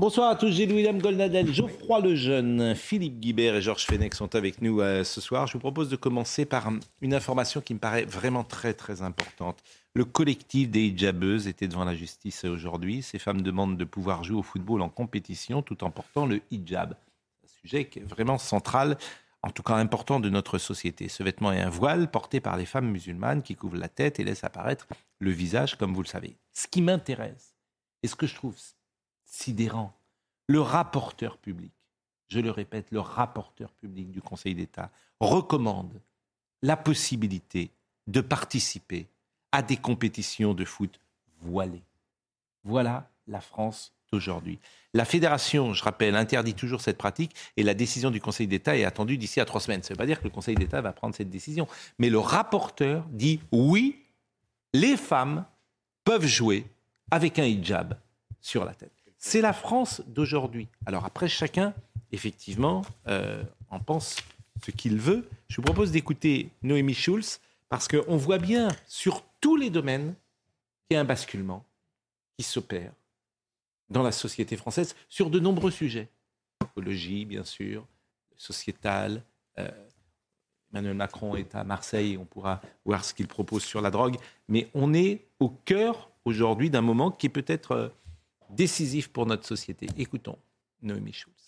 Bonsoir à tous, Gilles William Goldnadel, Geoffroy Lejeune, Philippe Guibert et Georges Fenech sont avec nous euh, ce soir. Je vous propose de commencer par une information qui me paraît vraiment très très importante. Le collectif des hijabeuses était devant la justice aujourd'hui. Ces femmes demandent de pouvoir jouer au football en compétition tout en portant le hijab. Un sujet qui est vraiment central, en tout cas important de notre société. Ce vêtement est un voile porté par les femmes musulmanes qui couvrent la tête et laissent apparaître le visage, comme vous le savez. Ce qui m'intéresse, et ce que je trouve sidérant, le rapporteur public, je le répète, le rapporteur public du Conseil d'État recommande la possibilité de participer à des compétitions de foot voilées. Voilà la France d'aujourd'hui. La fédération, je rappelle, interdit toujours cette pratique et la décision du Conseil d'État est attendue d'ici à trois semaines. Ça ne veut pas dire que le Conseil d'État va prendre cette décision. Mais le rapporteur dit oui, les femmes peuvent jouer avec un hijab sur la tête. C'est la France d'aujourd'hui. Alors après, chacun, effectivement, euh, en pense ce qu'il veut. Je vous propose d'écouter Noémie Schulz, parce qu'on voit bien sur tous les domaines qu'il y a un basculement qui s'opère dans la société française sur de nombreux sujets. Écologie, bien sûr, sociétal. Euh, Emmanuel Macron est à Marseille, on pourra voir ce qu'il propose sur la drogue. Mais on est au cœur aujourd'hui d'un moment qui est peut-être euh, décisif pour notre société. Écoutons Noémie Schulz.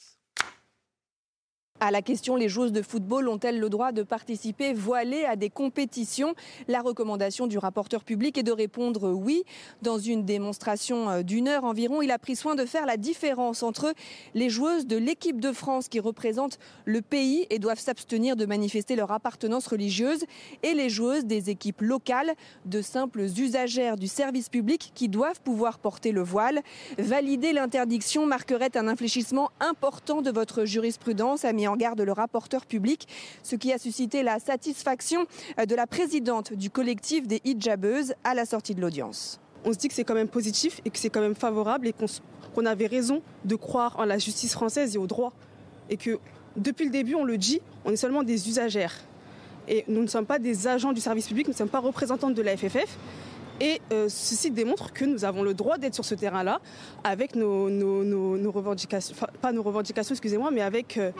À la question, les joueuses de football ont-elles le droit de participer voilées à des compétitions? La recommandation du rapporteur public est de répondre oui. Dans une démonstration euh, d'une heure environ, il a pris soin de faire la différence entre les joueuses de l'équipe de France qui représentent le pays et doivent s'abstenir de manifester leur appartenance religieuse et les joueuses des équipes locales, de simples usagères du service public qui doivent pouvoir porter le voile. Valider l'interdiction marquerait un infléchissement important de votre jurisprudence, a en garde le rapporteur public, ce qui a suscité la satisfaction de la présidente du collectif des hijabeuses à la sortie de l'audience. On se dit que c'est quand même positif et que c'est quand même favorable et qu'on qu'on avait raison de croire en la justice française et au droit. Et que depuis le début, on le dit, on est seulement des usagères. Et nous ne sommes pas des agents du service public, nous ne sommes pas représentantes de la FFF. Et euh, ceci démontre que nous avons le droit d'être sur ce terrain-là avec nos, revendications, pas nos revendications, excusez-moi, mais avec euh,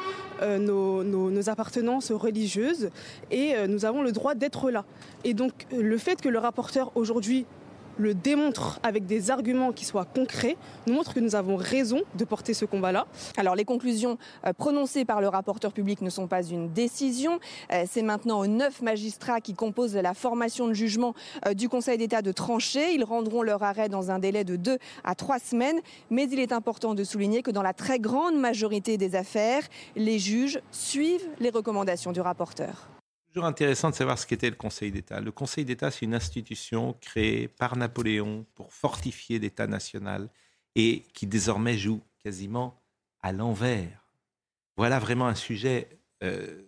euh, nos, appartenances religieuses. Et nous avons le droit d'être là. Et donc, le fait que le rapporteur aujourd'hui le démontre avec des arguments qui soient concrets, nous montre que nous avons raison de porter ce combat-là. Alors les conclusions euh, prononcées par le rapporteur public ne sont pas une décision. Euh, C'est maintenant aux neuf magistrats qui composent la formation de jugement euh, du Conseil d'État de trancher. Ils rendront leur arrêt dans un délai de deux à trois semaines. Mais il est important de souligner que dans la très grande majorité des affaires, les juges suivent les recommandations du rapporteur. Intéressant de savoir ce qu'était le Conseil d'État. Le Conseil d'État, c'est une institution créée par Napoléon pour fortifier l'État national et qui désormais joue quasiment à l'envers. Voilà vraiment un sujet euh,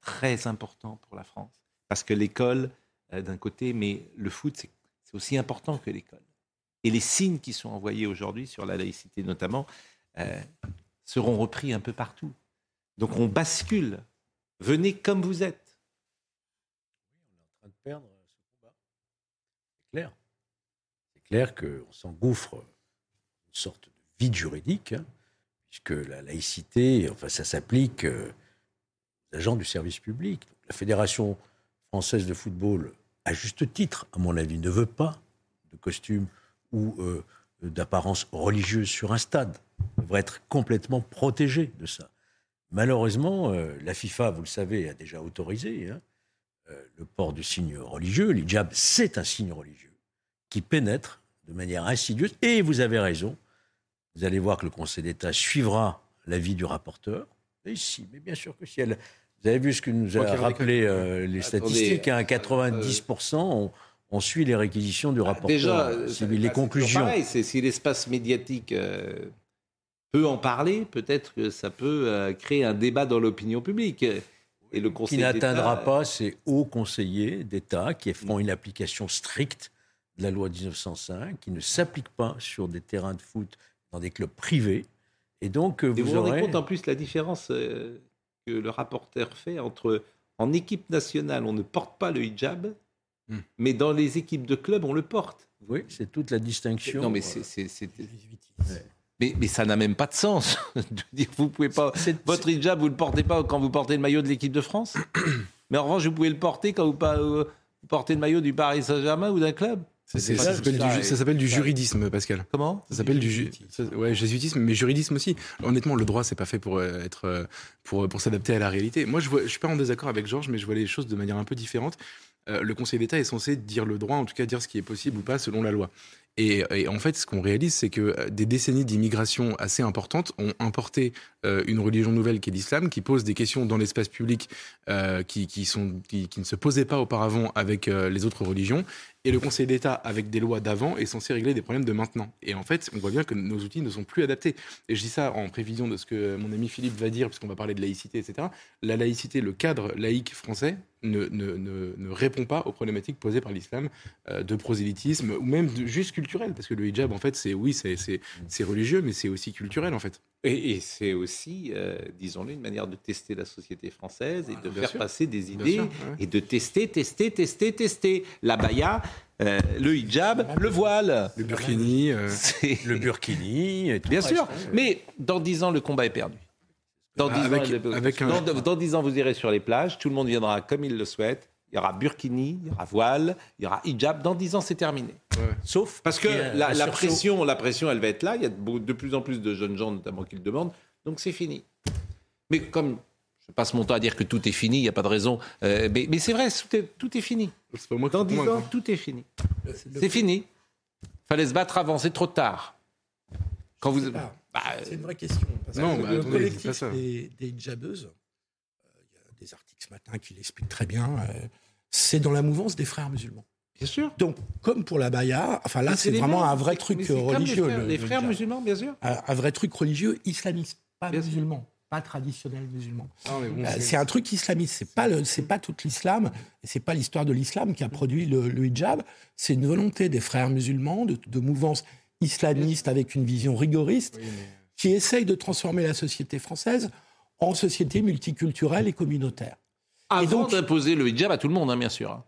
très important pour la France. Parce que l'école, euh, d'un côté, mais le foot, c'est c'est aussi important que l'école. Et les signes qui sont envoyés aujourd'hui sur la laïcité notamment euh, seront repris un peu partout. Donc on bascule. Venez comme vous êtes. Combat. C'est clair. C'est clair qu'on s'engouffre une sorte de vide juridique, hein, puisque la laïcité, enfin, ça s'applique euh, aux agents du service public. La Fédération française de football, à juste titre, à mon avis, ne veut pas de costume ou euh, d'apparence religieuse sur un stade. Elle devrait être complètement protégée de ça. Malheureusement, euh, la FIFA, vous le savez, a déjà autorisé hein, euh, le port du signe religieux. L'hijab, c'est un signe religieux qui pénètre de manière insidieuse. Et vous avez raison, vous allez voir que le Conseil d'État suivra l'avis du rapporteur. Et si, mais bien sûr que si. Elle, vous avez vu ce que nous a rappelé euh, les statistiques, à hein, 90%, on, on, suit les réquisitions du bah, rapporteur. Déjà, les conclusions. Pareil, si l'espace médiatique peut en parler, peut-être que ça peut créer un débat dans l'opinion publique. Et le Conseil qui n'atteindra pas ces hauts conseillers d'État qui feront une application stricte de la loi 1905, qui ne s'applique pas sur des terrains de foot dans des clubs privés. Et donc, vous, vous rendez compte en plus la différence euh, que le rapporteur fait entre en équipe nationale, on ne porte pas le hijab, hmm. mais dans les équipes de club, on le porte. Oui, c'est toute la distinction. Non, mais c'est. Mais, mais, ça n'a même pas de sens de dire vous pouvez pas votre hijab vous le portez pas quand vous portez le maillot de l'équipe de France mais en revanche vous pouvez le porter quand vous, euh, portez le maillot du Paris Saint-Germain ou d'un club ça, s'appelle du, juridisme, Pascal. Comment Ça s'appelle du ouais, jésuitisme, mais juridisme aussi. Honnêtement, le droit, c'est pas fait pour euh, être euh, pour pour s'adapter à la réalité. Moi, je vois, je suis pas en désaccord avec Georges, mais je vois les choses de manière un peu différente. le Conseil d'État est censé dire le droit, en tout cas dire ce qui est possible ou pas selon la loi. Et, en fait, ce qu'on réalise, c'est que euh, des décennies d'immigration assez importantes ont importé euh, une religion nouvelle qui est l'islam, qui pose des questions dans l'espace public euh, qui, qui, ne se posaient pas auparavant avec les autres religions. Et le Conseil d'État, avec des lois d'avant, est censé régler des problèmes de maintenant. Et en fait, on voit bien que nos outils ne sont plus adaptés. Et je dis ça en prévision de ce que mon ami Philippe va dire, puisqu'on va parler de laïcité, etc. La laïcité, le cadre laïque français ne, ne, ne, répond pas aux problématiques posées par l'islam de prosélytisme ou même de, juste culturel, parce que le hijab, en fait, c'est oui, c'est religieux, mais c'est aussi culturel, en fait. Et, c'est aussi, euh, disons-le, une manière de tester la société française et de faire passer des idées et de tester, tester, tester, tester. La baya, euh, le hijab, le voile. Le burkini. Euh, le burkini. Bien sûr. Mais dans dix ans, le combat est perdu. Dans dix, ans, dans dix ans, vous irez sur les plages, tout le monde viendra comme il le souhaite il y aura burkini, il y aura voile, il y aura hijab. Dans 10 ans, c'est terminé. Sauf parce que la, pression, la pression, elle va être là. Il y a de, plus en plus de jeunes gens, notamment, qui le demandent. Donc c'est fini. Mais comme je passe mon temps à dire que tout est fini, il n'y a pas de raison. Euh, mais, c'est vrai, tout est, fini. Dans 10 ans, tout est fini. C'est fini. Fallait se battre avant, c'est trop tard. Quand vous... Bah, c'est une vraie question. non, le collectif des, des hijabeuses, des articles ce matin qui l'expliquent très bien. Euh, c'est dans la mouvance des frères musulmans. Bien sûr. Donc, comme pour la baya, enfin là, c'est vraiment un vrai truc religieux. Les frères, musulmans, bien sûr. Un, vrai truc religieux islamiste, pas musulman, pas traditionnel musulman. Euh, c'est un truc islamiste. C'est pas c'est pas tout l'islam. C'est pas l'histoire de l'islam qui a produit le, hijab. C'est une volonté des frères musulmans de, de mouvance islamiste avec une vision rigoriste qui essaye de transformer la société française en société multiculturelle et communautaire. Avant d'imposer le hijab à tout le monde, hein, bien sûr. Hein.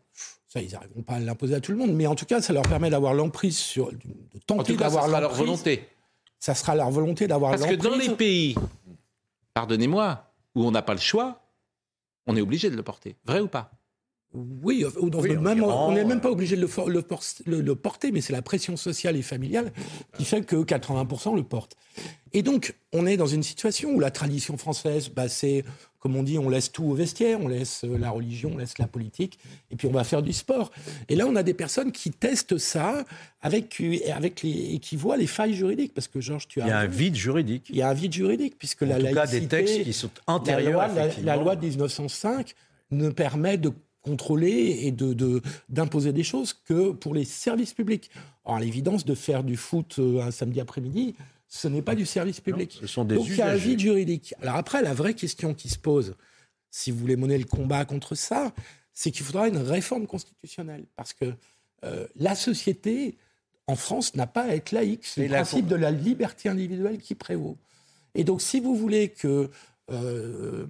Ça, ils n'arriveront pas à l'imposer à tout le monde, mais en tout cas, ça leur permet d'avoir l'emprise sur, de tenter d'avoir leur volonté. Ça sera leur volonté d'avoir l'emprise. Parce que dans les pays, pardonnez-moi, où on n'a pas le choix, on est obligé de le porter. Vrai ou pas? Oui, même, on n'est même pas obligé de le, le porter, mais c'est la pression sociale et familiale qui fait que 80% le portent. Et donc, on est dans une situation où la tradition française, bah, c'est, comme on dit, on laisse tout au vestiaire, on laisse euh, la religion, on laisse la politique, et puis on va faire du sport. Et là, on a des personnes qui testent ça avec, avec les, et qui voient les failles juridiques, parce que Georges, tu as... Il y a un vide juridique. Il y a un vide juridique, puisque en la tout cas, des textes qui sont antérieurs, la loi, la loi de 1905 ne permet de contrôler et de, d'imposer des choses que pour les services publics. Alors, à l'évidence, de faire du foot euh, un samedi après-midi, ce n'est pas du service public. ce sont des Donc, il y a un vide juridique. Alors après, la vraie question qui se pose, si vous voulez mener le combat contre ça, c'est qu'il faudra une réforme constitutionnelle. Parce que euh, la société, en France, n'a pas à être laïque. C'est le principe de la liberté individuelle qui prévaut. Et donc, si vous voulez que euh,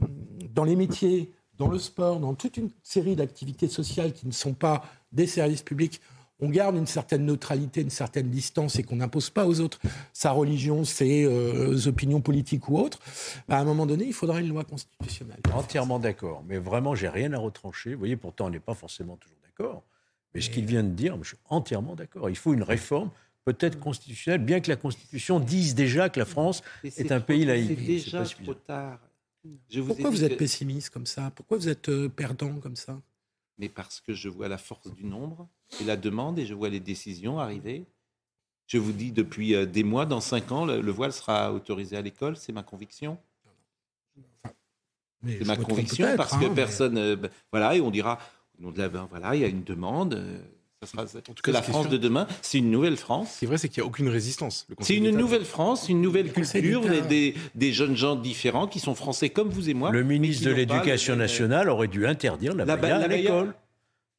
dans les métiers dans le sport, dans toute une série d'activités sociales qui ne sont pas des services publics, on garde une certaine neutralité, une certaine distance et qu'on n'impose pas aux autres sa religion, ses euh, opinions politiques ou autres, bah, à un moment donné, il faudra une loi constitutionnelle. Entièrement d'accord. Mais vraiment, j'ai rien à retrancher. Vous voyez, pourtant, on n'est pas forcément toujours d'accord. Mais ce qu'il vient de dire, je suis entièrement d'accord. Il faut une réforme, peut-être constitutionnelle, bien que la Constitution dise déjà que la France est, un pays laïque. C'est déjà trop tard. Pourquoi vous, êtes pessimiste comme ça? Pourquoi vous êtes euh, perdant comme ça? Mais parce que je vois la force du nombre et la demande et je vois les décisions arriver. Je vous dis depuis euh, des mois, dans cinq ans, le, le voile sera autorisé à l'école, c'est ma conviction. C'est ma conviction parce hein, que mais- personne, euh, ben, voilà, et on dira, au nom de la, ben, voilà, il y a une demande. euh, ça sera, tout que cas, la France de demain, c'est une nouvelle France. Ce qui est vrai, c'est qu'il n'y a aucune résistance. C'est une nouvelle France, une nouvelle culture, d'État. des, des, des jeunes gens différents qui sont français comme vous et moi. Le ministre de l'Éducation le- nationale aurait dû interdire la, La à l'école.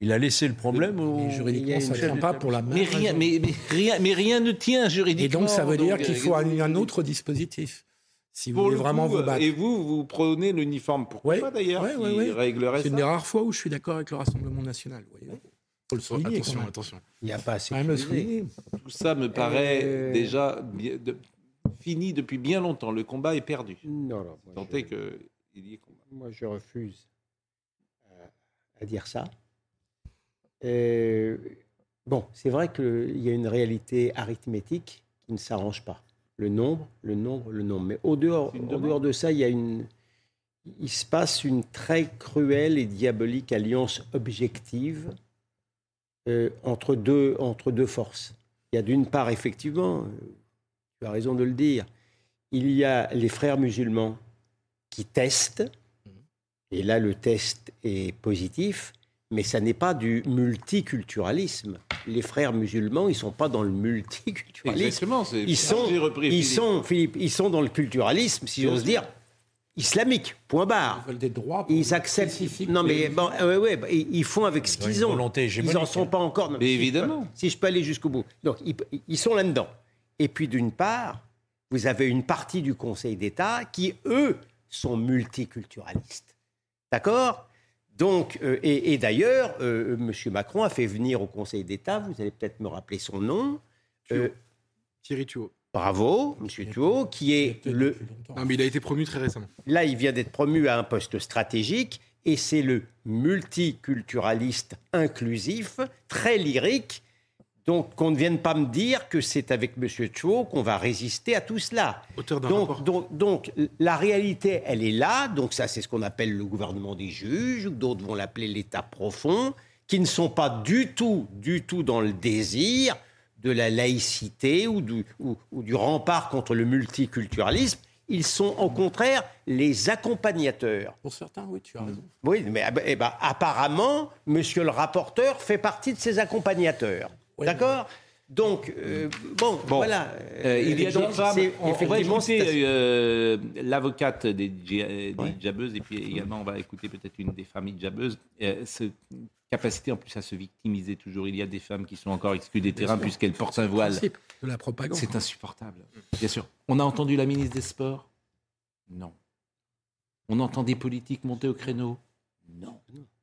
Il a laissé le problème au... Et juridiquement, ça ne tient pas pour la même Mais rien, raison. mais, mais rien, mais rien ne tient Et juridiquement. donc, ça veut dire qu'il euh, faut un, un autre dispositif. Si vous voulez le vraiment coup, vous battre. Et vous, vous prenez l'uniforme. Pourquoi Ouais, d'ailleurs ouais, ouais, C'est une des rares fois où je suis d'accord avec le Rassemblement national. Vous voyez. Faut le souligner. Attention, attention. Il n'y a pas assez. Même le souligner. Tout ça me paraît Euh, déjà bien- de- fini depuis bien longtemps. Le combat est perdu. Non, non. Moi, Tant je, est qu'il y ait combat. moi, je refuse euh, à dire ça. Euh, bon, c'est vrai qu'il y a une réalité arithmétique qui ne s'arrange pas. Le nombre, le nombre, le nombre. Mais au dehors, demande. dehors de ça, il y a une, il se passe une très cruelle et diabolique alliance objective euh, entre, deux, entre deux forces. Il y a d'une part, effectivement, euh, tu as raison de le dire, il y a les frères musulmans qui testent, et là le test est positif, mais ça n'est pas du multiculturalisme. Les frères musulmans, ils ne sont pas dans le multiculturalisme. Exactement. c'est- Ils sont, J'ai repris, ils, Philippe. sont, Philippe, ils sont dans le culturalisme, si j'ose dire, islamique, point barre. Ils veulent des droits. pour Ils acceptent. spécifiques. Non, mais bon, ouais, ouais, bah, ils font avec ce qu'ils ont. volonté Ils n'en sont pas encore. Non, Mais si je peux- évidemment. si je peux aller jusqu'au bout. Donc, ils, ils sont là-dedans. Et puis, d'une part, vous avez une partie du Conseil d'État qui, eux, sont multiculturalistes. D'accord? Donc, euh, et, et d'ailleurs, euh, M. Macron a fait venir au Conseil d'État, vous allez peut-être me rappeler son nom, euh, Thierry Thuot. Bravo, M. Thuot, qui est le. Non, mais il a été promu très récemment. Là, il vient d'être promu à un poste stratégique et c'est le multiculturaliste inclusif, très lyrique. Donc, qu'on ne vienne pas me dire que c'est avec M. Chou qu'on va résister à tout cela. Auteur d'un rapport. Donc, donc, donc, la réalité, elle est là. Donc, ça, c'est ce qu'on appelle le gouvernement des juges, ou d'autres vont l'appeler l'État profond, qui ne sont pas du tout, du tout dans le désir de la laïcité ou du, ou- ou du rempart contre le multiculturalisme. Ils sont au contraire les accompagnateurs. Pour certains, oui, tu as raison. Oui, mais ah eh ben, apparemment, monsieur le rapporteur fait partie de ces accompagnateurs. Oui, D'accord Donc, euh, bon, Bon. voilà. Euh, il y a Donc, On, on va écouter euh, l'avocate des, dji- des Ouais. hijabeuses et puis également on va écouter peut-être une des femmes hijabeuses. Euh, ce- capacité en plus à se victimiser toujours. Il y a des femmes qui sont encore exclues des terrains puisqu'elles portent un voile. De la propagande. C'est insupportable. Bien sûr. On a entendu la ministre des Sports? Non. On entend des politiques monter au créneau? Non.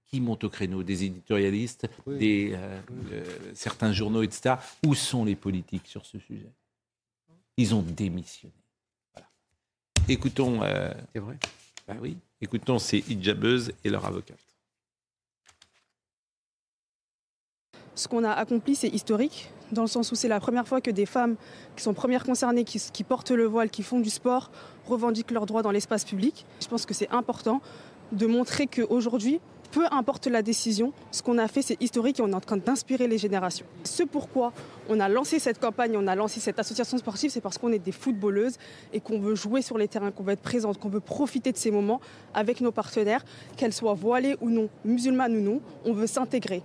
Qui monte au créneau? Des éditorialistes, Oui. des, euh, euh, certains journaux, etc. Où sont les politiques sur ce sujet? Ils ont démissionné. Voilà. Écoutons. euh, C'est vrai? bah oui. Écoutons ces hijabeuses et leur avocate. Ce qu'on a accompli, c'est historique, dans le sens où c'est la première fois que des femmes qui sont premières concernées, qui, portent le voile, qui font du sport, revendiquent leurs droits dans l'espace public. Je pense que c'est important de montrer qu'aujourd'hui, peu importe la décision, ce qu'on a fait, c'est historique et on est en train d'inspirer les générations. Ce pourquoi on a lancé cette campagne, on a lancé cette association sportive, c'est parce qu'on est des footballeuses et qu'on veut jouer sur les terrains, qu'on veut être présente, qu'on veut profiter de ces moments avec nos partenaires, qu'elles soient voilées ou non, musulmanes ou non, on veut s'intégrer.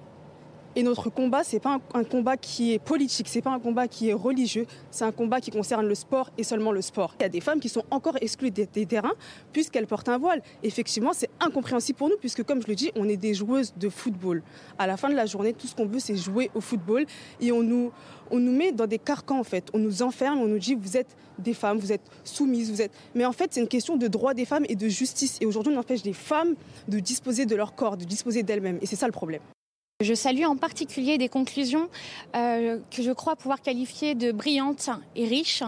Et notre combat, c'est pas un, combat qui est politique, c'est pas un combat qui est religieux, c'est un combat qui concerne le sport et seulement le sport. Il y a des femmes qui sont encore exclues des, des terrains puisqu'elles portent un voile. Effectivement, c'est incompréhensible pour nous puisque, comme je le dis, on est des joueuses de football. À la fin de la journée, tout ce qu'on veut, c'est jouer au football et on nous, on nous met dans des carcans en fait. On nous enferme, on nous dit vous êtes des femmes, vous êtes soumises, vous êtes. Mais en fait, c'est une question de droit des femmes et de justice. Et aujourd'hui, on empêche des femmes de disposer de leur corps, de disposer d'elles-mêmes. Et c'est ça le problème. Je salue en particulier des conclusions euh, que je crois pouvoir qualifier de brillantes et riches,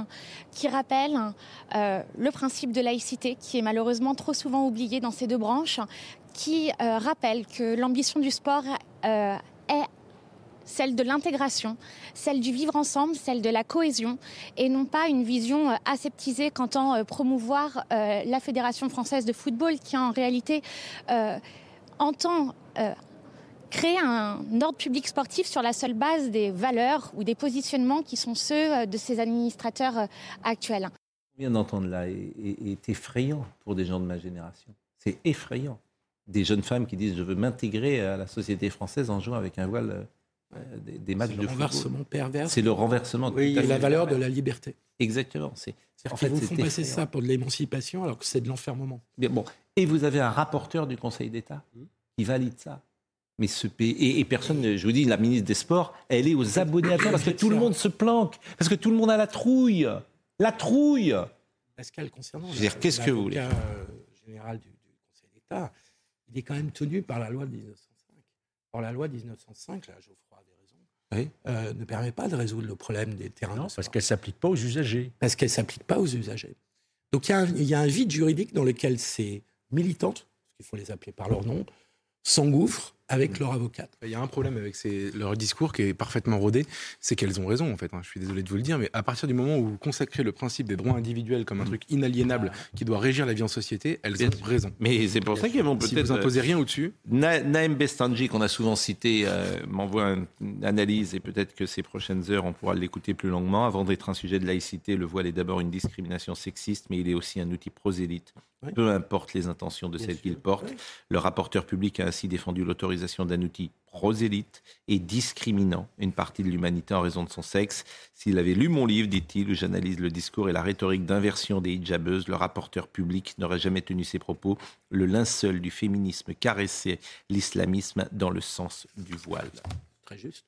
qui rappellent euh, le principe de laïcité, qui est malheureusement trop souvent oublié dans ces deux branches, qui euh, rappelle que l'ambition du sport est celle de l'intégration, celle du vivre ensemble, celle de la cohésion, et non pas une vision aseptisée qu'entend promouvoir la Fédération française de football, qui en réalité entend créer un ordre public sportif sur la seule base des valeurs ou des positionnements qui sont ceux euh, de ces administrateurs euh, actuels. Ce qu'on vient d'entendre là est, est- est effrayant pour des gens de ma génération. C'est effrayant. Des jeunes femmes qui disent je veux m'intégrer à la société française en jouant avec un voile euh, des, des matchs C'est de le football. renversement pervers. C'est le renversement. Oui, tout à Et la valeur de la liberté. Exactement. C'est C'est-à-dire en qu'ils fait, vous c'est font passer effrayant. ça pour de l'émancipation alors que c'est de l'enfermement. Mais bon, et vous avez un rapporteur du Conseil d'État qui valide ça. Mais ce pays et, et personne, ne- je vous dis, la ministre des Sports, elle est aux abonnés à toi parce que tout le monde se planque, parce que tout le monde a la trouille, la trouille. Pascal, concernant Je veux dire, qu'est-ce que vous voulez euh, général du, du Conseil d'État, il est quand même tenu par la loi de 1905. Or, la loi de 1905, là, Geoffroy avait raison, Oui. euh, ne permet pas de résoudre le problème des terrains Non, de parce qu'elle ne s'applique pas aux usagers. parce qu'elle ne s'applique pas aux usagers. Donc il y, a un, il y a un vide juridique dans lequel ces militantes, parce qu'il faut les appeler par leur nom, s'engouffrent avec leur avocate. Il y a un problème avec ces- leur discours qui est parfaitement rodé, c'est qu'elles ont raison en fait. hein. Je suis désolé de vous le dire, mais à partir du moment où vous consacrez le principe des droits individuels comme un truc inaliénable qui doit régir la vie en société, elles Bien ont sûr. raison. Mais c'est pour ça qu'ils vont Si peut-être. vous imposez rien au-dessus, Na- Naïm Bestanji, qu'on a souvent cité, euh, m'envoie un- une analyse et peut-être que ces prochaines heures, on pourra l'écouter plus longuement. Avant d'être un sujet de laïcité, le voile est d'abord une discrimination sexiste, mais il est aussi un outil prosélyte. Oui. Peu importe les intentions de Bien celles qu'il porte. Oui. Le rapporteur public a ainsi défendu l'autorisation d'un outil prosélyte et discriminant une partie de l'humanité en raison de son sexe. S'il avait lu mon livre, dit-il, où j'analyse le discours et la rhétorique d'inversion des hijabeuses, le rapporteur public n'aurait jamais tenu ses propos. Le linceul du féminisme caressait l'islamisme dans le sens du voile. Très juste.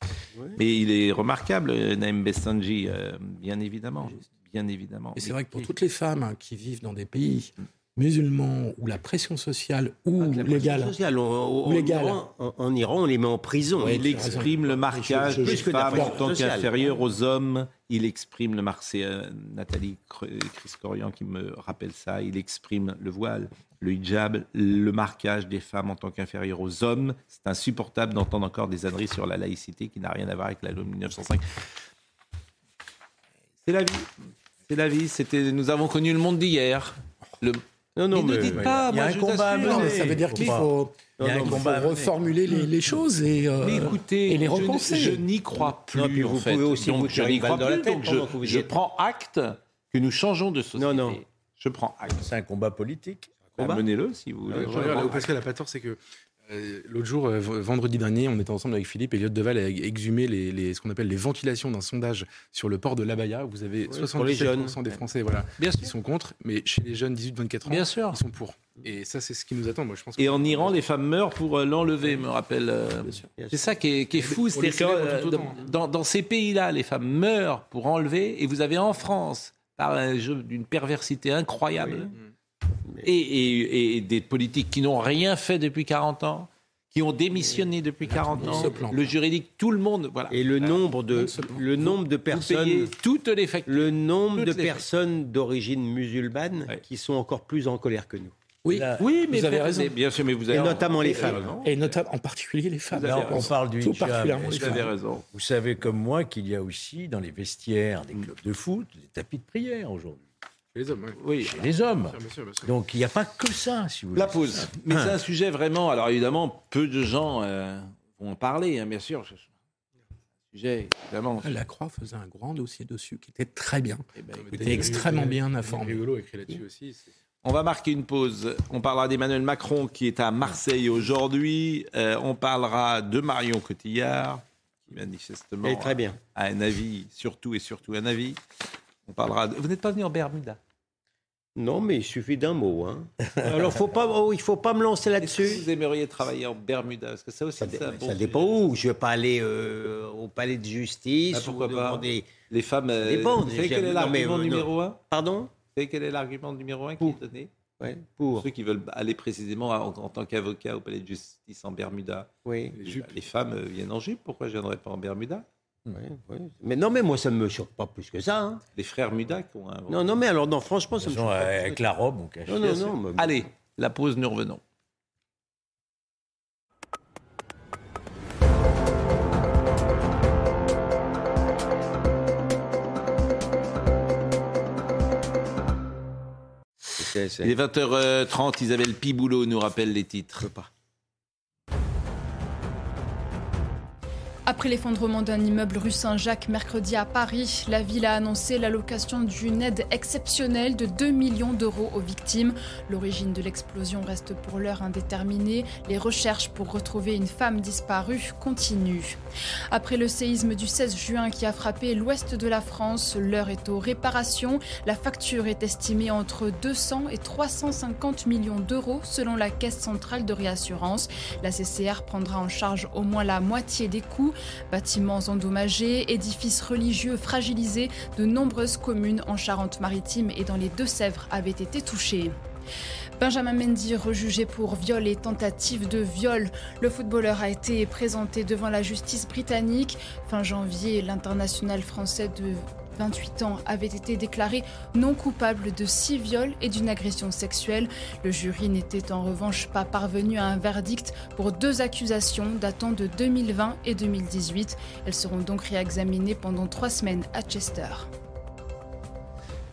Mais il est remarquable, euh, Naïm Bestanji, euh, bien évidemment. Bien évidemment. Et c'est vrai que pour toutes les femmes hein, qui vivent dans des pays musulmans où la pression sociale ou La pression légale, sociale, on- on- Ou légale. En, Iran, en- en Iran, on les met en prison. Oui, Il exprime le marquage Je- je- des femmes en tant qu'inférieures aux hommes. Il exprime le mar- c'est euh, Nathalie Cr- Chriscorian qui me rappelle ça. Il exprime le voile, le hijab, le marquage des femmes en tant qu'inférieures aux hommes. C'est insupportable d'entendre encore des âneries sur la laïcité qui n'a rien à voir avec la loi de 1905. C'est la vie. C'est la vie. C'était, nous avons connu le monde d'hier. Le... Non, non, Mais ne dites pas, Il y a moi un je combat à. Non, mener. ça veut dire qu'il faut, un il faut reformuler les, les choses et euh, Mais écoutez, et les repenser. je, n'y crois plus. Non, puis en vous fait. pouvez aussi donc vous je tirer n'y crois dans la plus. tête Donc je, vous je prends acte que nous changeons de société. Non, non. Je prends acte. C'est un combat politique. Menez-le si vous voulez. Ouais, Je Regarde, prends là où acte. Pascal a pas tort, c'est que euh, l'autre jour, euh, vendredi dernier, on était ensemble avec Philippe et Elliot Deval a exhumé les, les- ce qu'on appelle les ventilations d'un sondage sur le port de l'Abaya. Vous avez Oui, pour les 77% jeunes. des Français voilà, Bien qui sûr. sont contre, mais chez les jeunes 18-24 ans, Bien sûr. ils sont pour. Et ça, c'est ce qui nous attend. Moi, je pense. que- Et en Iran, les femmes meurent pour euh, l'enlever, me rappelle. euh, C'est ça qui est, qui est fou. C'est-à-dire que, euh, dans, dans- dans ces pays-là, les femmes meurent pour enlever, et vous avez en France, par un jeu d'une perversité incroyable, et, et- et des politiques qui n'ont rien fait depuis 40 ans, qui ont démissionné depuis 40 monde ans, le juridique, tout le monde, voilà. Et le nombre de, le nombre de personnes, toutes les factures. le nombre de personnes d'origine musulmane Ouais. qui sont encore plus en colère que nous. oui, Là, Oui, mais Vous avez raison. Bien sûr, mais vous avez Et notamment les femmes. et notamment en particulier les femmes. là, on parle du Tout hijab. particulièrement les Vous avez raison. Vous savez comme moi qu'il y a aussi dans les vestiaires des clubs de foot des tapis de prière aujourd'hui. Chez les hommes. Oui. Chez les hommes. Bien sûr, bien sûr, bien sûr. Donc il n'y a pas que ça, si vous voulez. La pause. Mais c'est un sujet vraiment. Alors évidemment, peu de gens euh, vont en parler, hein, bien sûr. C'est un sujet, évidemment. La Croix faisait un grand dossier dessus qui était très bien. Eh ben, était extrêmement bien informé. Rigolo a écrit là-dessus aussi. c'est- On va marquer une pause. On parlera d'Emmanuel Macron qui est à Marseille aujourd'hui. Euh, on parlera de Marion Cotillard qui manifestement très bien. a un avis, surtout et surtout un avis. On parlera. de- Vous n'êtes pas venu en Bermuda? Non, mais il suffit d'un mot. Hein. Alors, faut pas, oh, il faut pas me lancer Est-ce que là-dessus. vous aimeriez travailler en Bermuda? Parce que ça aussi, Ça, un bon ça dépend où. Je vais pas aller euh, au palais de justice Ah, pourquoi ou pas? demander. Les femmes. euh, dépend, vous savez quel est l'argument euh, numéro un? Vous Pardon savez quel est l'argument numéro un qui est donné? Ouais, Pour ceux qui veulent aller précisément en, en tant qu'avocat au palais de justice en Bermuda. Oui. Les femmes euh, viennent en jupe. Pourquoi je ne viendrais pas en Bermuda? Mais non, mais moi, ça ne me choque pas plus que ça. hein. Les frères Muda qui ont un. Non, non, mais alors, non, franchement, ça me choque pas. avec la robe, on cache. Non, non, non. mais- Allez, la pause, nous revenons. Il est 20h30, Isabelle Piboulot nous rappelle les titres. L'effondrement d'un immeuble rue Saint-Jacques mercredi à Paris, la ville a annoncé l'allocation d'une aide exceptionnelle de 2 millions d'euros aux victimes. L'origine de l'explosion reste pour l'heure indéterminée. Les recherches pour retrouver une femme disparue continuent. Après le séisme du 16 juin qui a frappé l'ouest de la France, l'heure est aux réparations. La facture est estimée entre 200 et 350 millions d'euros selon la Caisse centrale de réassurance. La CCR prendra en charge au moins la moitié des coûts. Bâtiments endommagés, édifices religieux fragilisés, de nombreuses communes en Charente-Maritime et dans les Deux-Sèvres avaient été touchées. Benjamin Mendy rejugé pour viol et tentative de viol. Le footballeur a été présenté devant la justice britannique. Fin janvier, l'international français de 28 ans, avait été déclaré non coupable de six viols et d'une agression sexuelle. Le jury n'était en revanche pas parvenu à un verdict pour deux accusations datant de 2020 et 2018. Elles seront donc réexaminées pendant trois semaines à Chester.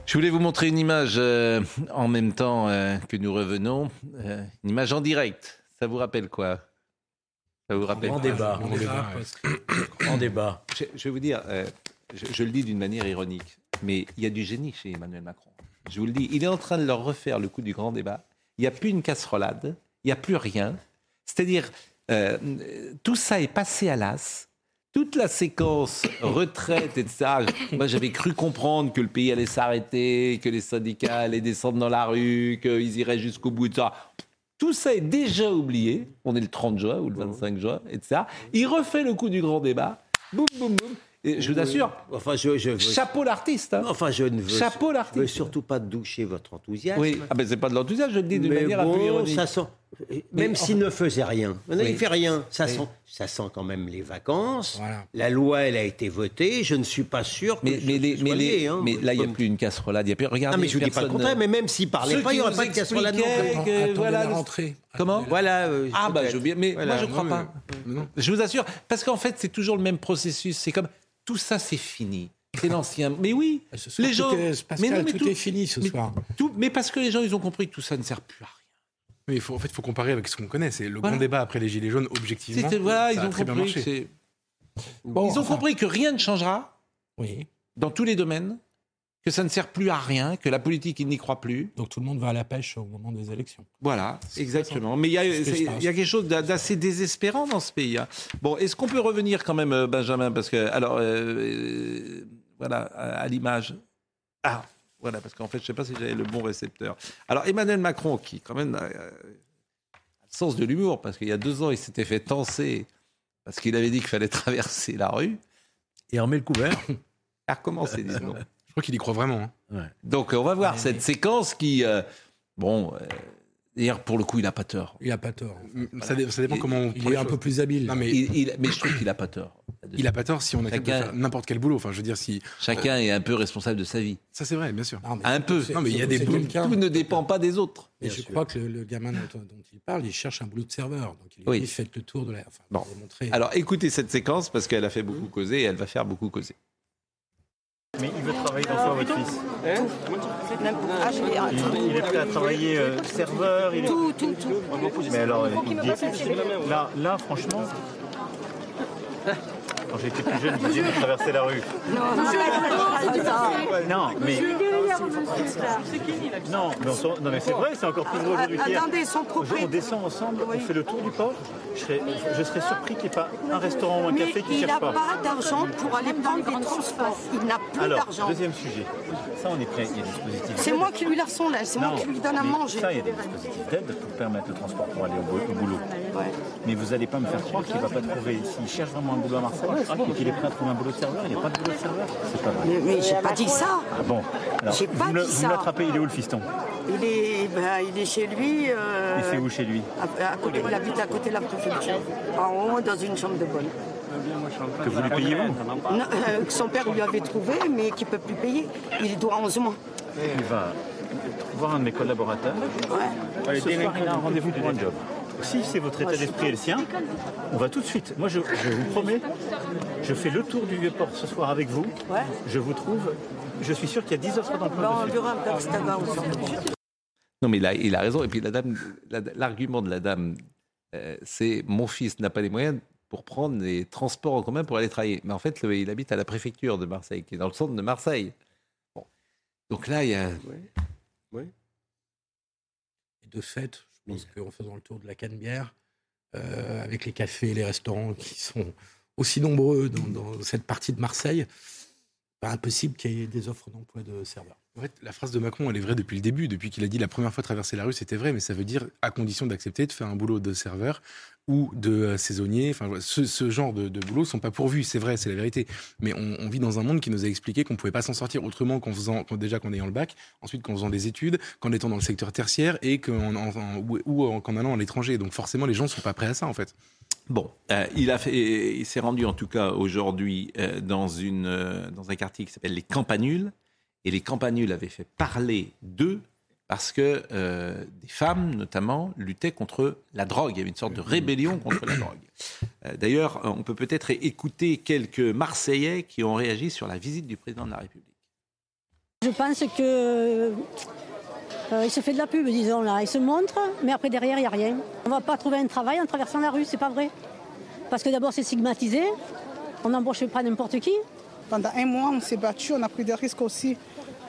Je voulais vous montrer une image euh, en même temps euh, que nous revenons, euh, une image en direct. Ça vous rappelle quoi? Ça vous rappelle Grand quoi? débat. Grand débat. Je, je vais vous dire, euh, je, je le dis d'une manière ironique, mais il y a du génie chez Emmanuel Macron. Je vous le dis, il est en train de leur refaire le coup du grand débat. Il n'y a plus une casserolade, il n'y a plus rien. C'est-à-dire, euh, tout ça est passé à l'as. Toute la séquence retraite, etc. Moi, j'avais cru comprendre que le pays allait s'arrêter, que les syndicats allaient descendre dans la rue, qu'ils iraient jusqu'au bout de ça. Tout ça est déjà oublié. On est le 30 juin ou le 25 juin, etc. Il refait le coup du grand débat. Boum, boum, boum. Et je vous assure, Enfin, je, je veux- chapeau l'artiste. hein. Enfin, je ne veux, Chapeau veux l'artiste. surtout pas doucher votre enthousiasme. Oui, ah ben c'est pas de l'enthousiasme, je le dis d'une manière un peu bon, ironique. ça sent. Même s'il ne faisait rien. Maintenant, Oui. Il fait rien. Ça, Oui. sent, ça sent quand même les vacances. Voilà. La loi, elle a été votée. Je ne suis pas sûr que Mais, ce- mais, les- mais, soit les- hein. mais là, il n'y a plus une casserolade. Il y a plus, regardez, Non, mais je ne dis pas le contraire. Mais même s'il parlait Ceux pas, il n'y aurait vous pas de casserolade non plus. voilà, la rentrée. Comment Voilà. euh, Ah bah je mais Voilà. moi je crois Non, pas. non. Je vous assure, parce qu'en fait c'est toujours le même processus. C'est comme tout ça c'est fini, c'est l'ancien. Mais oui, soir, les gens. est- Pascal, mais non, mais tout, tout- est fini ce mais- soir. tout- mais parce que les gens ils ont compris que tout ça ne sert plus à rien. Mais il faut, en fait, il faut comparer avec ce qu'on connaît. C'est le Voilà. grand débat après les Gilets jaunes, objectivement. Voilà, ils ont compris. que marché. c'est- Bon, ils ont enfin, compris que rien ne changera Oui. dans tous les domaines, que ça ne sert plus à rien, que la politique ils n'y croient plus. Donc tout le monde va à la pêche au moment des élections. Voilà, exactement. Mais il y, a, il y quelque chose d'a- d'assez désespérant dans ce pays. hein. Bon, est-ce qu'on peut revenir quand même, euh, Benjamin Parce que, alors, euh, euh, voilà, à, l'image. Ah, voilà, parce qu'en fait, je ne sais pas si j'avais le bon récepteur. Alors, Emmanuel Macron, qui quand même a, a le sens de l'humour, parce qu'il y a deux ans, il s'était fait tenser parce qu'il avait dit qu'il fallait traverser la rue. Et on met le couvert. A recommencé, disons. Je crois qu'il y croit vraiment. hein. Donc, on va voir cette séquence qui, euh, bon, euh, d'ailleurs, pour le coup, il n'a pas tort. Il a pas tort. Ça, dé- ça dépend Il- comment on Il est un choses. peu plus habile. Non, mais Il- il- mais je trouve qu'il n'a pas tort. il a pas tort si on accepte de Chacun- faire n'importe quel boulot. Enfin, je veux dire, si. Chacun est un peu responsable de sa vie. Ça, c'est vrai, bien sûr. Non, Un peu. Non, mais il y a des boulots- Tout ne dépend pas des autres. Mais Bien je sûr. crois que le, le gamin dont, dont il parle, il cherche un boulot de serveur. Donc il Oui. faites le tour de la. Enfin, Bon. Alors écoutez cette séquence parce qu'elle a fait beaucoup causer et elle va faire beaucoup causer. Mais il veut travailler dans quoi, votre fils il, il est prêt à travailler euh, serveur il est... Tout, tout, tout. Mais alors, il dit... Là, là, franchement... Quand j'étais plus jeune, je disais de traverser la rue. Non, mais... Non, mais, on non, mais c'est vrai, c'est encore plus vrai aujourd'hui. Attendez, son Aujourd'hui, on descend ensemble, on fait le tour du port. Je serais, je serais surpris qu'il n'y ait pas un restaurant ou un Mais café qui ne il n'a cherche pas, pas. d'argent pour aller prendre des transports. Il n'a plus Alors, d'argent. deuxième sujet. Ça, on est prêt, il y a des dispositifs. C'est moi qui lui son lait, c'est moi qui lui donne à manger. Ça, il y a des dispositifs d'aide pour permettre le transport pour aller au, boulot- au boulot. Mais vous n'allez pas me faire croire qu'il ne va pas trouver, s'il cherche vraiment un boulot à Marseille, et qu'il est prêt à trouver un boulot de serveur. Il n'y a pas de boulot de serveur. C'est pas vrai. Mais, mais j'ai pas dit ça. Ah bon Alors, J'ai pas vous, le- dit vous l'attrapez, il est où le fiston? Il est, ben, il est chez lui. euh, Il fait où chez lui? à, à côté, il habite à côté de la préfecture. En haut, dans une chambre de bonne. Que vous lui payez vous? Non, euh, que son père lui avait trouvé, mais qu'il ne peut plus payer. Il doit 11 mois. Il va voir un de mes collaborateurs. Ouais. Ce soir, il a un rendez-vous pour un job. Si c'est votre état d'esprit et le sien, on va tout de suite. Moi, je, je vous promets, je fais le tour du Vieux-Port ce soir avec vous. Ouais. Je vous trouve. Je suis sûr qu'il y a 10 offres d'emploi on verra. Non mais il a raison. Et puis la dame, la- l'argument de la dame, euh, c'est mon fils n'a pas les moyens pour prendre les transports en commun pour aller travailler. Mais en fait, le- il habite à la préfecture de Marseille, qui est dans le centre de Marseille. Bon. Donc là, il y a. Et de fait, pense qu'en faisant le tour de la Canebière, euh, avec les cafés et les restaurants qui sont aussi nombreux dans, cette partie de Marseille, pas impossible qu'il y ait des offres d'emploi de serveurs. En fait, la phrase de Macron, elle est vraie depuis le début. Depuis qu'il a dit la première fois traverser la rue, c'était vrai, mais ça veut dire à condition d'accepter de faire un boulot de serveur ou de euh, saisonnier. Enfin, ce, genre de, de boulots sont pas pourvus, c'est vrai, c'est la vérité. Mais on, vit dans un monde qui nous a expliqué qu'on pouvait pas s'en sortir autrement qu'en faisant, qu'en- déjà qu'en ayant le bac, ensuite qu'en faisant des études, qu'en étant dans le secteur tertiaire et qu'en, en- en- ou, ou en- qu'en allant à l'étranger. Donc forcément, les gens sont pas prêts à ça, en fait. Bon, euh, il, il s'est rendu en tout cas aujourd'hui euh, dans, dans un quartier qui s'appelle les Campanules. Et les Campanules avaient fait parler d'eux parce que euh, des femmes, notamment, luttaient contre la drogue. Il y avait une sorte de rébellion contre la drogue. Euh, D'ailleurs, euh, on peut peut-être écouter quelques Marseillais qui ont réagi sur la visite du président de la République. Je pense que euh, il se fait de la pub, disons là. Il se montre, mais après derrière, il n'y a rien. On ne va pas trouver un travail en traversant la rue, c'est pas vrai. Parce que d'abord, c'est stigmatisé. On n'embauche pas n'importe qui. Pendant un mois, on s'est battu, on a pris des risques aussi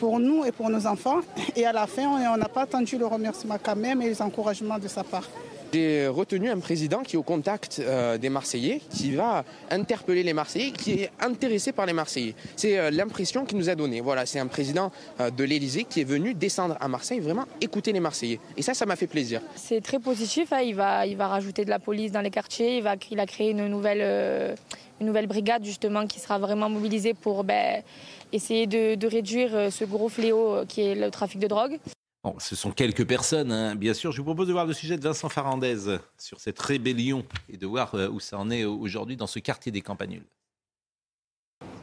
pour nous et pour nos enfants. Et à la fin, on n'a pas attendu le remerciement quand même et les encouragements de sa part. J'ai retenu un président qui est au contact euh, des Marseillais, qui va interpeller les Marseillais, qui est intéressé par les Marseillais. C'est euh, l'impression qu'il nous a donnée. Voilà, c'est un président euh, de l'Élysée qui est venu descendre à Marseille, vraiment écouter les Marseillais. Et ça, ça m'a fait plaisir. C'est très positif. hein. Il, va, il va rajouter de la police dans les quartiers. Il, va, il a créé une nouvelle, euh, une nouvelle brigade justement qui sera vraiment mobilisée pour ben, essayer de, de réduire euh, ce gros fléau euh, qui est le trafic de drogue. Bon, ce sont quelques personnes, hein, bien sûr. Je vous propose de voir le sujet de Vincent Farandez sur cette rébellion et de voir euh, où ça en est aujourd'hui dans ce quartier des Campanules.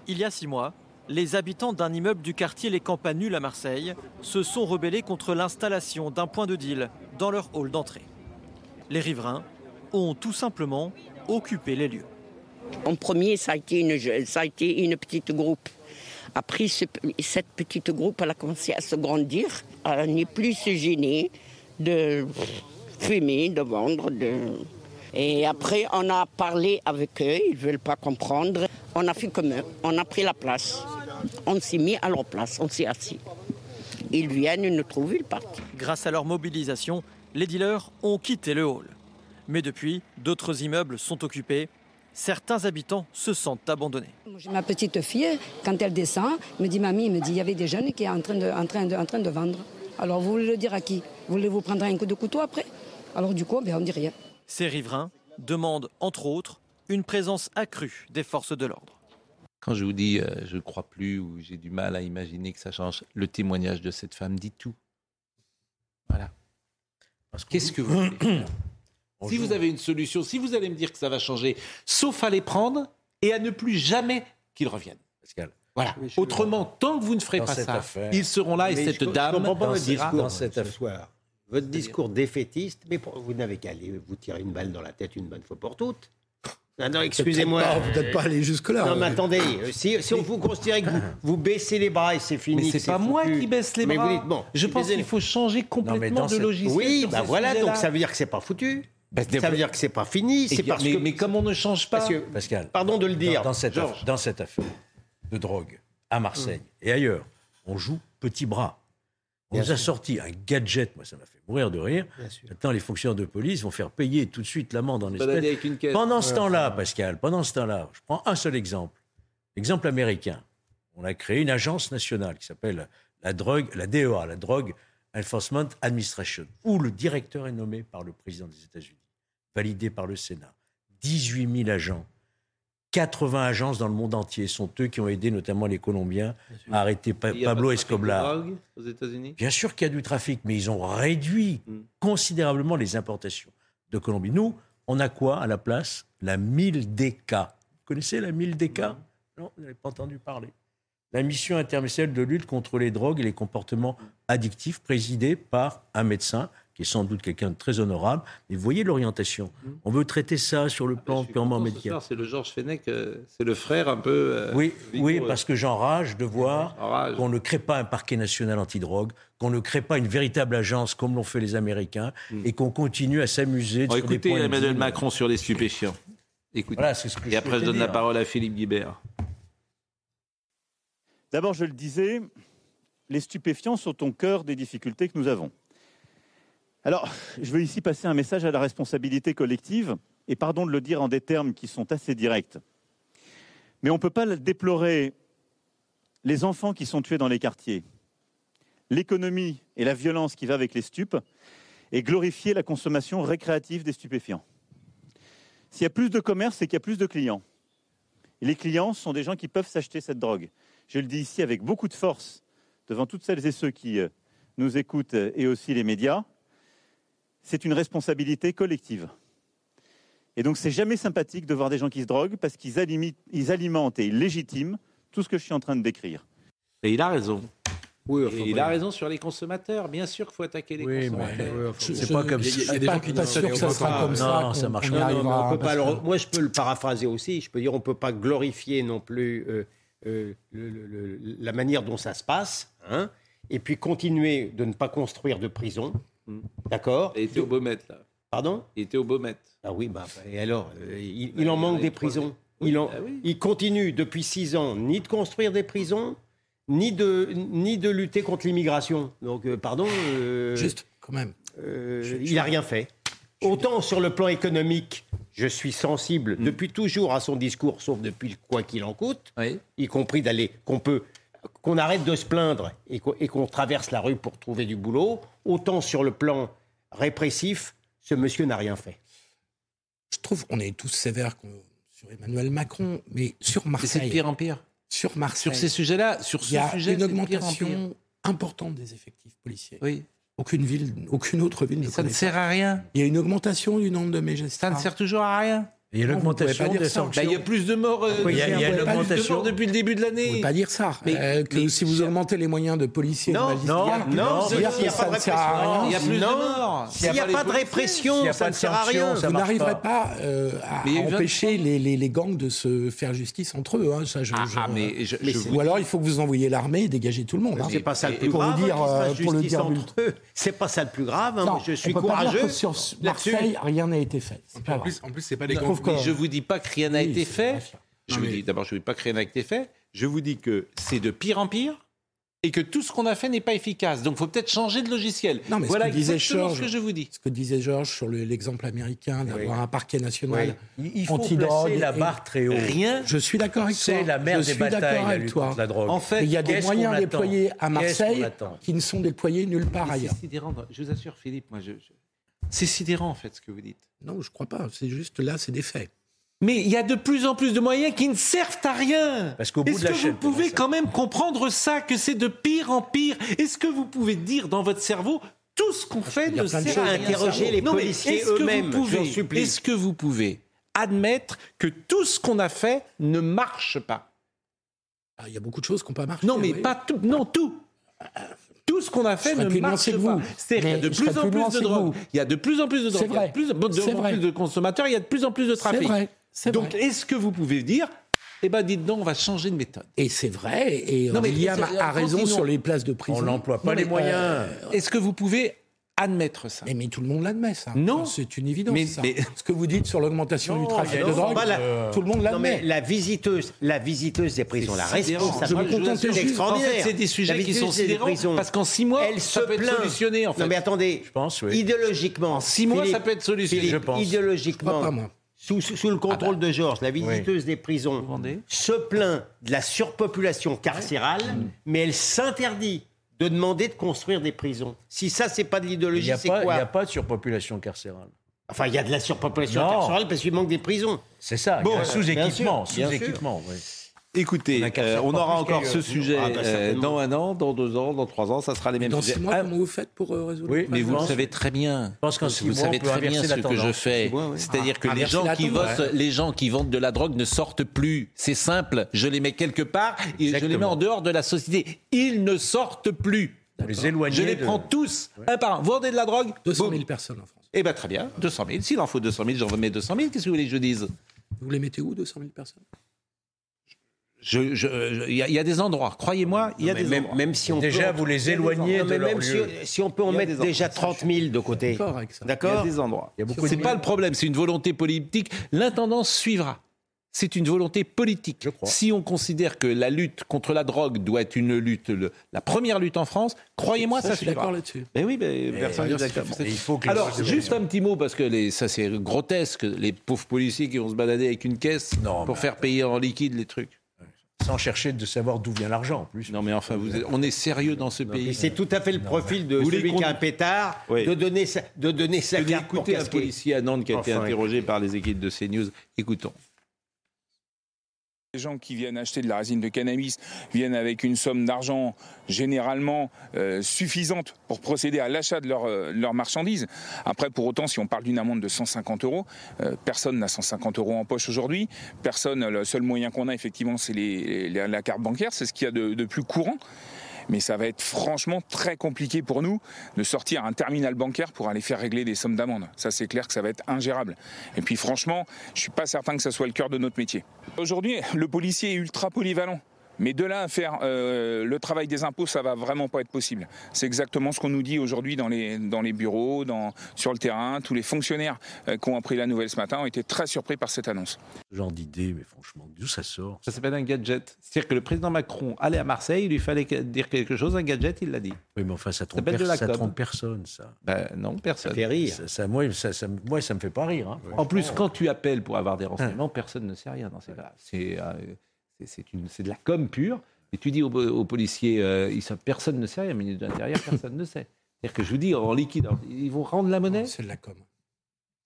Il y a six mois, les habitants d'un immeuble du quartier Les Campanules à Marseille se sont rebellés contre l'installation d'un point de deal dans leur hall d'entrée. Les riverains ont tout simplement occupé les lieux. En premier, ça a été une, ça a été une petite groupe. Après, ce- cette petite groupe, elle a commencé à se grandir. Elle n'est plus se gêner de fumer, de vendre. De... Et après, on a parlé avec eux, ils ne veulent pas comprendre. On a fait comme eux, on a pris la place. On s'est mis à leur place, on s'est assis. Ils viennent, ils nous trouvent, ils partent. Grâce à leur mobilisation, les dealers ont quitté le hall. Mais depuis, d'autres immeubles sont occupés. Certains habitants se sentent abandonnés. J'ai ma petite fille, quand elle descend, me dit Mamie, il me dit il y avait des jeunes qui sont en train de, en train de, en train de vendre. Alors vous voulez le dire à qui? Voulez-vous prendre un coup de couteau après? Alors du coup, ben, on dit rien. Ces riverains demandent, entre autres, une présence accrue des forces de l'ordre. Quand je vous dis euh, je ne crois plus ou j'ai du mal à imaginer que ça change, le témoignage de cette femme dit tout. Voilà. Qu'est-ce que vous voulez faire? Si vous avez une solution, si vous allez me dire que ça va changer, sauf à les prendre et à ne plus jamais qu'ils reviennent. Pascal. Voilà. Autrement, tant que vous ne ferez Dans pas cette ça, affaire- ils seront là et Mais cette je, je dame comprends pas votre dira- discours ce soir. Votre discours défaitiste, mais pour- vous n'avez qu'à aller vous tirer une balle dans la tête une bonne fois pour toutes. Ah non, excusez-moi. Peut-être pas- peut-être pas aller jusque-là. Non, mais attendez, euh, si, si on vous considère que vous, vous baissez les bras et c'est fini. Mais c'est pas moi qui baisse les Mais bras. vous dites, bon, je pense qu'il faut changer complètement dans de cette- logiciel. Oui, bah voilà, donc ça veut dire que c'est pas foutu. Bah, ça veut dire que c'est pas fini. C'est parce mais- que. Mais comme on ne change pas. Que- Pascal. Pardon de le dire. Dans, dans cette, affaire, dans cette affaire de drogue à Marseille et ailleurs, on joue petit bras. On Bien nous a sûr. sorti un gadget, moi ça m'a fait mourir de rire. Maintenant, les fonctionnaires de police vont faire payer tout de suite l'amende en espèces. Pendant ce temps-là, Pascal, pendant ce temps-là, je prends un seul exemple. Exemple américain. On a créé une agence nationale qui s'appelle la drogue, la DEA, la Drug Enforcement Administration, où le directeur est nommé par le président des États-Unis, validé par le Sénat. 18 000 agents. 80 agences dans le monde entier sont eux qui ont aidé notamment les Colombiens à arrêter Pa- Pablo Escobar. aux Bien sûr qu'il y a du trafic, mais ils ont réduit considérablement les importations de Colombie. Nous, on a quoi à la place? La 1000DK. Vous connaissez la 1000DK Non, vous n'avez pas entendu parler. La mission interministérielle de lutte contre les drogues et les comportements addictifs, présidée par un médecin qui est sans doute quelqu'un de très honorable. Mais vous voyez l'orientation. On veut traiter ça sur le plan purement médical. c'est le Georges Fenech, euh, c'est le frère un peu. euh, Oui, oui, vigoureux. parce que j'enrage de voir qu'on ne crée pas un parquet national antidrogue, qu'on ne crée pas une véritable agence comme l'ont fait les Américains, et qu'on continue à s'amuser des écoutez points Emmanuel. Macron sur les stupéfiants. Écoutez. Voilà, c'est ce que Et je après, je donne la parole à Philippe Guibert. D'abord, je le disais, les stupéfiants sont au cœur des difficultés que nous avons. Alors, je veux ici passer un message à la responsabilité collective, et pardon de le dire en des termes qui sont assez directs. Mais on ne peut pas déplorer les enfants qui sont tués dans les quartiers, l'économie et la violence qui va avec les stupes, et glorifier la consommation récréative des stupéfiants. S'il y a plus de commerce, c'est qu'il y a plus de clients. Et les clients sont des gens qui peuvent s'acheter cette drogue. Je le dis ici avec beaucoup de force devant toutes celles et ceux qui euh, nous écoutent euh, et aussi les médias. C'est une responsabilité collective. Et donc, c'est jamais sympathique de voir des gens qui se droguent parce qu'ils ils alimentent et ils légitiment tout ce que je suis en train de décrire. Et il a raison. Oui, il a raison sur les consommateurs. Bien sûr qu'il faut attaquer les Oui, consommateurs. mais c'est pas comme il y a- si- il y a des pas- gens qui pas disent sûr que ça sera pas- comme ça non, ça marche pas. Moi, je peux le paraphraser aussi. Je peux dire on ne peut pas glorifier non plus euh, euh, le- le- le- la manière dont ça se passe, hein, et puis continuer de ne pas construire de prison. D'accord Il était au Beaumet, là. Pardon? Il était au Beaumet. Ah oui, bah, et alors euh, Il, il Bah, en il manque en a des prisons. Il, en- oui. il continue depuis six ans ni de construire des prisons, ni de, ni de lutter contre l'immigration. Donc, euh, pardon. euh, Juste, quand même. euh, il n'a rien fait. Autant sur le plan économique, je suis sensible Mm. depuis toujours à son discours, sauf depuis le quoi qu'il en coûte, y compris d'aller qu'on peut qu'on arrête de se plaindre et qu'on et qu'on traverse la rue pour trouver du boulot. Autant sur le plan répressif, ce monsieur n'a rien fait. Je trouve qu'on est tous sévères sur Emmanuel Macron, mais sur c'est Marseille. de pire en pire. Sur Marseille. Sur ces sujets-là, sur ce il y a sujet, une c'est pire augmentation pire. importante des effectifs policiers. Oui. Aucune ville, aucune autre ville ne ça ne sert à rien. Il y a une augmentation du nombre de magistrats. Ça ne sert toujours à rien. Il y a des sanctions. Bah, il y a plus de morts. euh, Il y a- il une augmentation. depuis le début de Vous ne pouvez l'année. pas dire ça. Mais- Euh, que mais si vous augmentez les moyens de policiers et Non, non, non, que s'il y a ça pas ne de sert à répression. rien. Il y a plus de morts. S'il n'y a, pas de répression, ça ne sert à rien. Vous n'arriverez pas. euh, à il empêcher les, gangs de se faire justice entre eux. hein. Ou alors il faut que vous envoyiez l'armée et dégager tout le monde. hein. C'est pas ça le plus pour le grave. pour le justice dire entre eux. C'est pas ça le plus grave. hein. Je suis courageux. sur. Marseille, rien n'a été fait. En plus, c'est pas les gangs. Trouve Mais je vous dis pas que rien n'a Oui, été fait. vrai. Je Non, vous mais- dis d'abord, je ne dis pas que rien n'a été fait. Je vous dis que c'est de pire en pire et que tout ce qu'on a fait n'est pas efficace. Donc, il faut peut-être changer de logiciel. Non, mais voilà ce que disait Georges, ce que je vous dis. ce que disait Georges sur le- l'exemple américain d'avoir un parquet national Il il faut placer la barre très haut. Rien. Je suis d'accord avec toi. C'est la mère Je des suis batailles, la avec toi. la drogue. En fait, il y a des moyens qu'on déployés à qu'on Marseille qui ne sont déployés nulle part ailleurs. Je vous assure, Philippe, moi, je, je- c'est sidérant en fait ce que vous dites. Non, je crois pas. C'est juste là, c'est des faits. Mais il y a de plus en plus de moyens qui ne servent à rien. Parce qu'au bout Est-ce de la que chaîne, vous pouvez quand même comprendre ça, que c'est de pire en pire? Est-ce que vous pouvez dire dans votre cerveau tout ce qu'on fait il y a ne plein de sert choses. à rien? Interrogez les Non, mais policiers est-ce que vous eux-mêmes. Est-ce que vous pouvez admettre que tout ce qu'on a fait ne marche pas? Ah, Il y a beaucoup de choses qui n'ont pas marché. Non, mais oui. pas tout. Non, tout. Tout ce qu'on a fait ne plus marche pas. vous. C'est-à-dire qu'il y a Mais de plus en plus de drogue. Il y a de plus en plus de C'est drogue. Il y a de plus, C'est en plus de consommateurs. Il y a de plus en plus de C'est trafic. vrai. C'est Donc, est-ce que vous pouvez dire, eh ben, dites donc, on va changer de méthode? Et c'est vrai. Et Non, mais William c'est- a raison sur les places de prison. On n'emploie pas Non, les moyens. euh, Est-ce que vous pouvez admettre ça Mais, mais tout le monde l'admet, ça. Non. C'est une évidence. Mais- ça. mais- Ce que vous dites sur l'augmentation du trafic de drogue, la- euh, tout le monde Non, mais l'admet. la visiteuse, la visiteuse des prisons, la responsable, Je Je c'est extraordinaire. En fait, c'est des sujets qui sont visiteuse des sidérants prisons, parce qu'en six mois, elle ça se peut être plaint. solutionné. En fait. Non mais attendez, Je pense, oui. idéologiquement, En six mois, Philippe- ça peut être solutionné. Philippe, Je pense. Je Idéologiquement, pas, moi. sous, sous- sous le contrôle de Georges, la visiteuse des prisons se plaint de la surpopulation carcérale, mais elle s'interdit de demander de construire des prisons. Si ça, c'est pas de n'y l'idéologie, a, c'est pas- il y quoi a pas de surpopulation carcérale. Enfin, il y a de la surpopulation Non. carcérale parce qu'il manque des prisons. C'est ça. Bon, sous-équipement. Sous-équipement, oui. Écoutez, On euh, on aura encore ce sujet Ah, bah, euh, dans un an, dans deux ans, dans trois ans, ça sera les mêmes Dans sujets. six mois, Ah, comment vous faites pour euh, résoudre Oui, mais vous le savez très bien. Je pense qu'en six vous mois, savez très bien ce que je fais. Oui. C'est-à-dire que Ah, les gens, qui tendance. votent, les gens qui vendent de la drogue ne sortent plus. C'est simple. Je les mets quelque part et je les mets en dehors de la société. Ils ne sortent plus. Les éloigner Je les de- prends tous, un par un. Vendez de la drogue 200 boum. 000 personnes en France. Eh bien, très bien. 200 000. S'il en faut 200 000, j'en remets 200 000. Qu'est-ce que vous voulez que je dise? Vous les mettez où, 200 000 personnes? Je- je- il y, a- il y a des endroits, croyez-moi, il y a des même, endroits. même si on Déjà, peut, vous les éloignez de leur même si, lieu. si on peut en mettre déjà endroits. 30 000 de côté. D'accord ça. Il y a des endroits. C'est pas le problème, c'est une volonté politique. L'intendance suivra. C'est une volonté politique. Si on considère que la lutte contre la drogue doit être une lutte, le- la première lutte en France, croyez-moi, ça, je suis d'accord là-dessus. Mais oui, mais personne n'est d'accord. il faut que Alors, juste un petit mot, parce que les, ça c'est grotesque, les pauvres policiers qui vont se balader avec une caisse Non, pour faire payer en liquide les trucs. Sans chercher de savoir d'où vient l'argent en plus. Non mais enfin, vous êtes- on est sérieux dans ce pays. c'est tout à fait le profil de Vous celui qui a un pétard, Oui. de donner sa, de donner sa carte pour écoutez un policier à Nantes qui a été interrogé par les équipes de CNews. Écoutons. Les gens qui viennent acheter de la résine de cannabis viennent avec une somme d'argent généralement euh, suffisante pour procéder à l'achat de leur, euh, leur marchandise. Après, pour autant, si on parle d'une amende de 150 euros, euh, personne n'a 150 euros en poche aujourd'hui. Personne, le seul moyen qu'on a effectivement, c'est la carte bancaire. C'est ce qu'il y a de plus courant. Mais ça va être franchement très compliqué pour nous de sortir un terminal bancaire pour aller faire régler des sommes d'amende. Ça, c'est clair que ça va être ingérable. Et puis, franchement, je suis pas certain que ça soit le cœur de notre métier. Aujourd'hui, le policier est ultra polyvalent. Mais de là à faire euh, le travail des impôts, ça va vraiment pas être possible. C'est exactement ce qu'on nous dit aujourd'hui dans les, dans les bureaux, dans, sur le terrain. Tous les fonctionnaires euh, qui ont appris la nouvelle ce matin ont été très surpris par cette annonce. Ce genre d'idée, mais franchement, d'où ça sort Ça s'appelle un gadget. C'est-à-dire que le président Macron allait à Marseille, il lui fallait dire quelque chose, un gadget, il l'a dit. Oui, mais enfin, ça trompe, s'appelle de per- la ça com. trompe personne, ça. Ben non, personne. Ça fait rire. Ça, ça- moi, ça, ça, moi, ça me fait pas rire. hein. En plus, quand tu appelles pour avoir des renseignements, personne ne sait rien dans ces cas-là. C'est euh, c'est- c'est une- c'est de la com pure. Et tu dis aux, aux policiers, euh, ils savent, personne ne sait rien, mais derrière, personne ne sait. C'est-à-dire que je vous dis, en liquide, ils vont rendre la monnaie C'est de la com.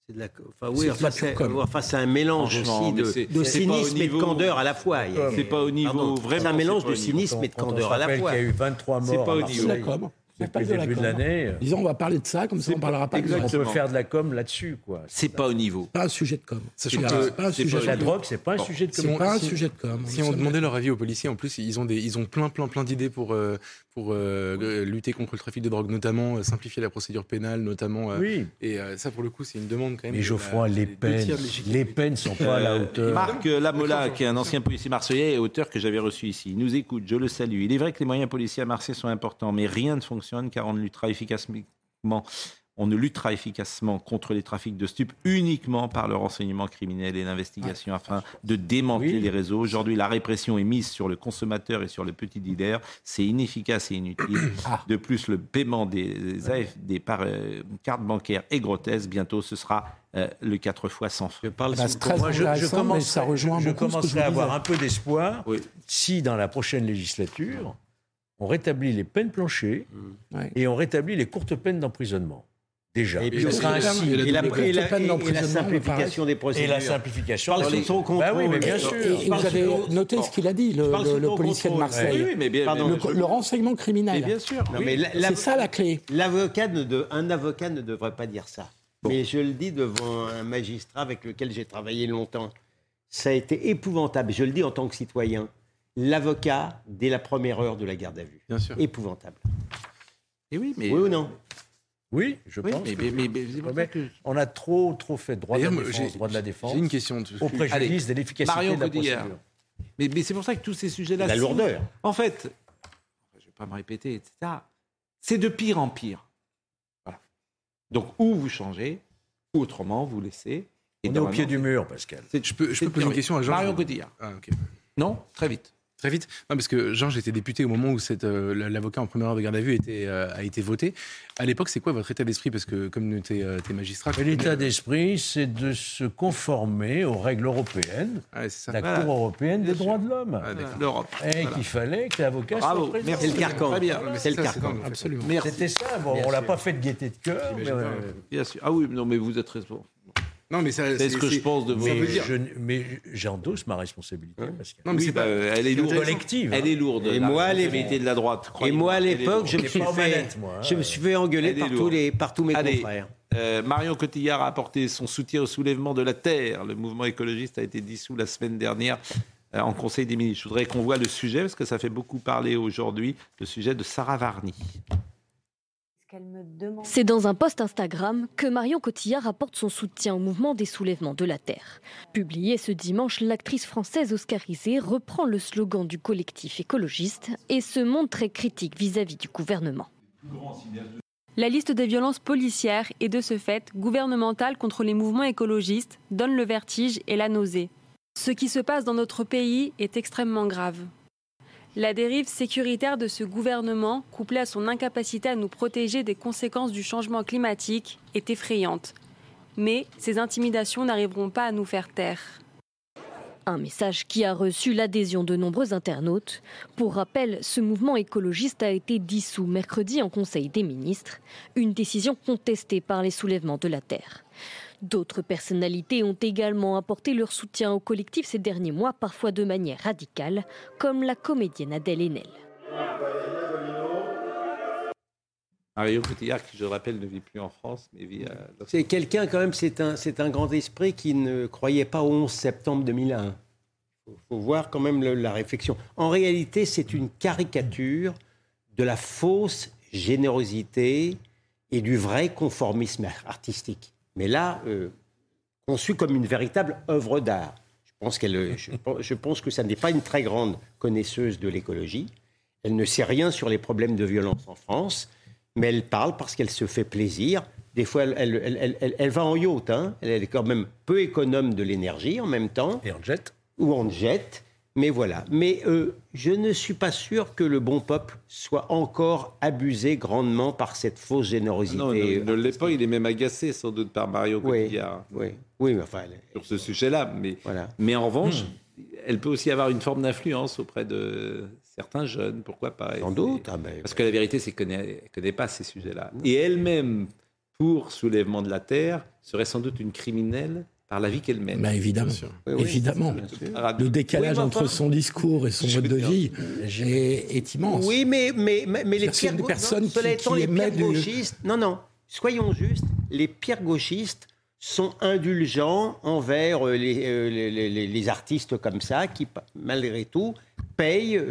C'est de la, enfin, C'est oui, de enfin, c'est com. enfin, c'est un mélange aussi de, c'est- de c'est pas cynisme et de candeur à la fois. Il C'est pas au niveau. C'est un mélange c'est pas de cynisme et de candeur à la fois. qu'il y a eu 23 C'est morts pas à au niveau. C'est de la com. C'est pas depuis de le début de com. l'année. Disons, on va parler de ça, comme ça on parlera pas de On Exactement. peut faire de la com là-dessus, quoi. C'est pas au niveau. Pas un sujet de com. Sachant C'est que pas- pas un sujet de La com. drogue, c'est pas un sujet de on- pas un si- sujet de com. Si on demandait leur avis aux policiers, en plus, ils ont, des, ils ont plein, plein, plein d'idées pour, euh, pour euh, lutter contre le trafic de drogue, notamment euh, simplifier la procédure pénale, notamment. euh, Oui. Et euh, ça, pour le coup, c'est une demande quand même. Mais Geoffroy, la- les peines, les peines sont pas à la hauteur. Marc Lamola, qui est un ancien policier marseillais et auteur que j'avais reçu ici, il nous écoute, je le salue. Il est vrai que les moyens policiers à Marseille sont importants, mais rien ne fonctionne car on ne luttera efficacement, on ne luttera efficacement contre les trafics de stupes uniquement par le renseignement criminel et l'investigation afin de démanteler Oui. les réseaux. Aujourd'hui, la répression est mise sur le consommateur et sur le petit dealer. C'est inefficace et inutile. De plus, le paiement des AFD par euh, carte bancaire est grotesque. Bientôt, ce sera euh, le 4 fois sans frais. Je parle Bah, sous- c'est très Moi, je, je intéressant, mais commencerai, ça rejoint je, je commencerai à avoir un peu d'espoir Oui. si dans la prochaine législature, on rétablit les peines planchées Ouais. et on rétablit les courtes peines d'emprisonnement. Déjà. Et puis Ce aussi, sera un et la, et la- et et simplification des Et procédures. la simplification. Parle sous ton contrôle. Bah oui, mais bien Et- sûr. Et, et vous avez noté ce qu'il a dit, le, policier de. Marseille. Oui, oui, mais bien, Pardon. Le, je- le renseignement criminel. mais bien sûr. Non, oui. mais la- la- C'est ça la clé. L'avocat ne de- un avocat ne devrait pas dire ça. Mais je le dis devant un magistrat avec lequel j'ai travaillé longtemps. Ça a été épouvantable. Je le dis en tant que citoyen. L'avocat, dès la première heure de la garde à vue. Bien sûr. Épouvantable. Et oui, mais Oui ou non? Oui, je Oui, pense. mais- que- mais- mais- mais c'est pour ça Mais que- On a trop, trop fait droit de la défense, droit de la défense, une question. au préjudice Allez, de l'efficacité Marion de la Cotillard. procédure. Mais, mais c'est pour ça que tous ces sujets-là. La lourdeur. En fait, je ne vais pas me répéter, etc. C'est de pire en pire. Voilà. Donc, ou vous changez, ou autrement, vous laissez. Et On est au pied du mur, Pascal. Je peux, je c'est peux poser une question à Georges Marion Cotillard. Ah, ok. Non Très vite. Très vite. Non, parce que Georges était député au moment où cette, euh, l'avocat en première heure de garde à vue était, euh, a été voté. À l'époque, c'est quoi votre état d'esprit? Parce que comme tu es, magistrat. Et L'état d'esprit, c'est de se conformer aux règles européennes, ça. la Voilà. Cour européenne des droits de l'homme. Ah. L'Europe. Et Voilà. qu'il fallait que l'avocat soit Bravo. présent. Merci. C'est le carcan. Très bien. mais C'est le carcan. Absolument. C'était ça. Bon, on l'a pas fait de gaieté de cœur. mais, euh. Bien sûr. Ah oui, non, mais vous êtes responsable. Non, mais ça, C'est ce que je pense de vous. mais je- mais j'endosse ma responsabilité. Pascal. Non, mais Oui, c'est bah, pas. elle est lourde. collective, hein. Elle est lourde. Et moi, responsabilité de la droite. Et moi, à est l'époque, je me suis fait, hein. je me suis fait engueuler est par tous, les, par tous mes confrères. euh, Marion Cotillard a apporté son soutien au soulèvement de la terre. Le mouvement écologiste a été dissous la semaine dernière euh, en Conseil des ministres. Je voudrais qu'on voit le sujet parce que ça fait beaucoup parler aujourd'hui, le sujet de Sarah Varny. C'est dans un post Instagram que Marion Cotillard apporte son soutien au mouvement des soulèvements de la Terre. Publié ce dimanche, l'actrice française oscarisée reprend le slogan du collectif écologiste et se montre très critique vis-à-vis du gouvernement. La liste des violences policières et de ce fait gouvernementales contre les mouvements écologistes donne le vertige et la nausée. Ce qui se passe dans notre pays est extrêmement grave. La dérive sécuritaire de ce gouvernement, couplée à son incapacité à nous protéger des conséquences du changement climatique, est effrayante. Mais ces intimidations n'arriveront pas à nous faire taire. Un message qui a reçu l'adhésion de nombreux internautes. Pour rappel, ce mouvement écologiste a été dissous mercredi en Conseil des ministres, une décision contestée par les soulèvements de la Terre. D'autres personnalités ont également apporté leur soutien au collectif ces derniers mois, parfois de manière radicale, comme la comédienne Adèle Haenel. Mario Cotillard, qui je rappelle ne vit plus en France, mais vit à C'est quelqu'un quand même, c'est un, c'est un grand esprit qui ne croyait pas au 11 septembre 2001. Il faut, faut voir quand même le- la réflexion. En réalité, c'est une caricature de la fausse générosité et du vrai conformisme artistique. Mais là, euh, conçu comme une véritable œuvre d'art. Je pense, qu'elle, je, pense- je pense que ça n'est pas une très grande connaisseuse de l'écologie. Elle ne sait rien sur les problèmes de violence en France, mais elle parle parce qu'elle se fait plaisir. Des fois, elle, elle- elle- elle- va en yacht. hein. Elle, elle est quand même peu économe de l'énergie en même temps. Et en jet. Ou en jet. Mais voilà. Mais euh, je ne suis pas sûr que le bon peuple soit encore abusé grandement par cette fausse générosité. Non, il ne l'est pas, il est même agacé sans doute par Mario Cotillard. Oui, oui, mais enfin. elle- Sur ce sujet-là. Mais, mais en revanche, elle peut aussi avoir une forme d'influence auprès de certains jeunes, pourquoi pas. Sans doute. Parce que la vérité, c'est qu'elle ne connaît pas ces sujets-là. Et elle-même, pour soulèvement de la terre, serait sans doute une criminelle par la vie qu'elle mène. Bah, évidemment, évidemment. Le décalage Oui, entre son discours et son mode de vie est, immense. Oui, mais, mais, mais, mais les pires une gau- personne non, cela qui- qui les pires du- gauchistes. Non, non, soyons justes, les pires gauchistes sont indulgents envers euh, les, euh, les, les- les- les artistes comme ça, qui, malgré tout, payent euh,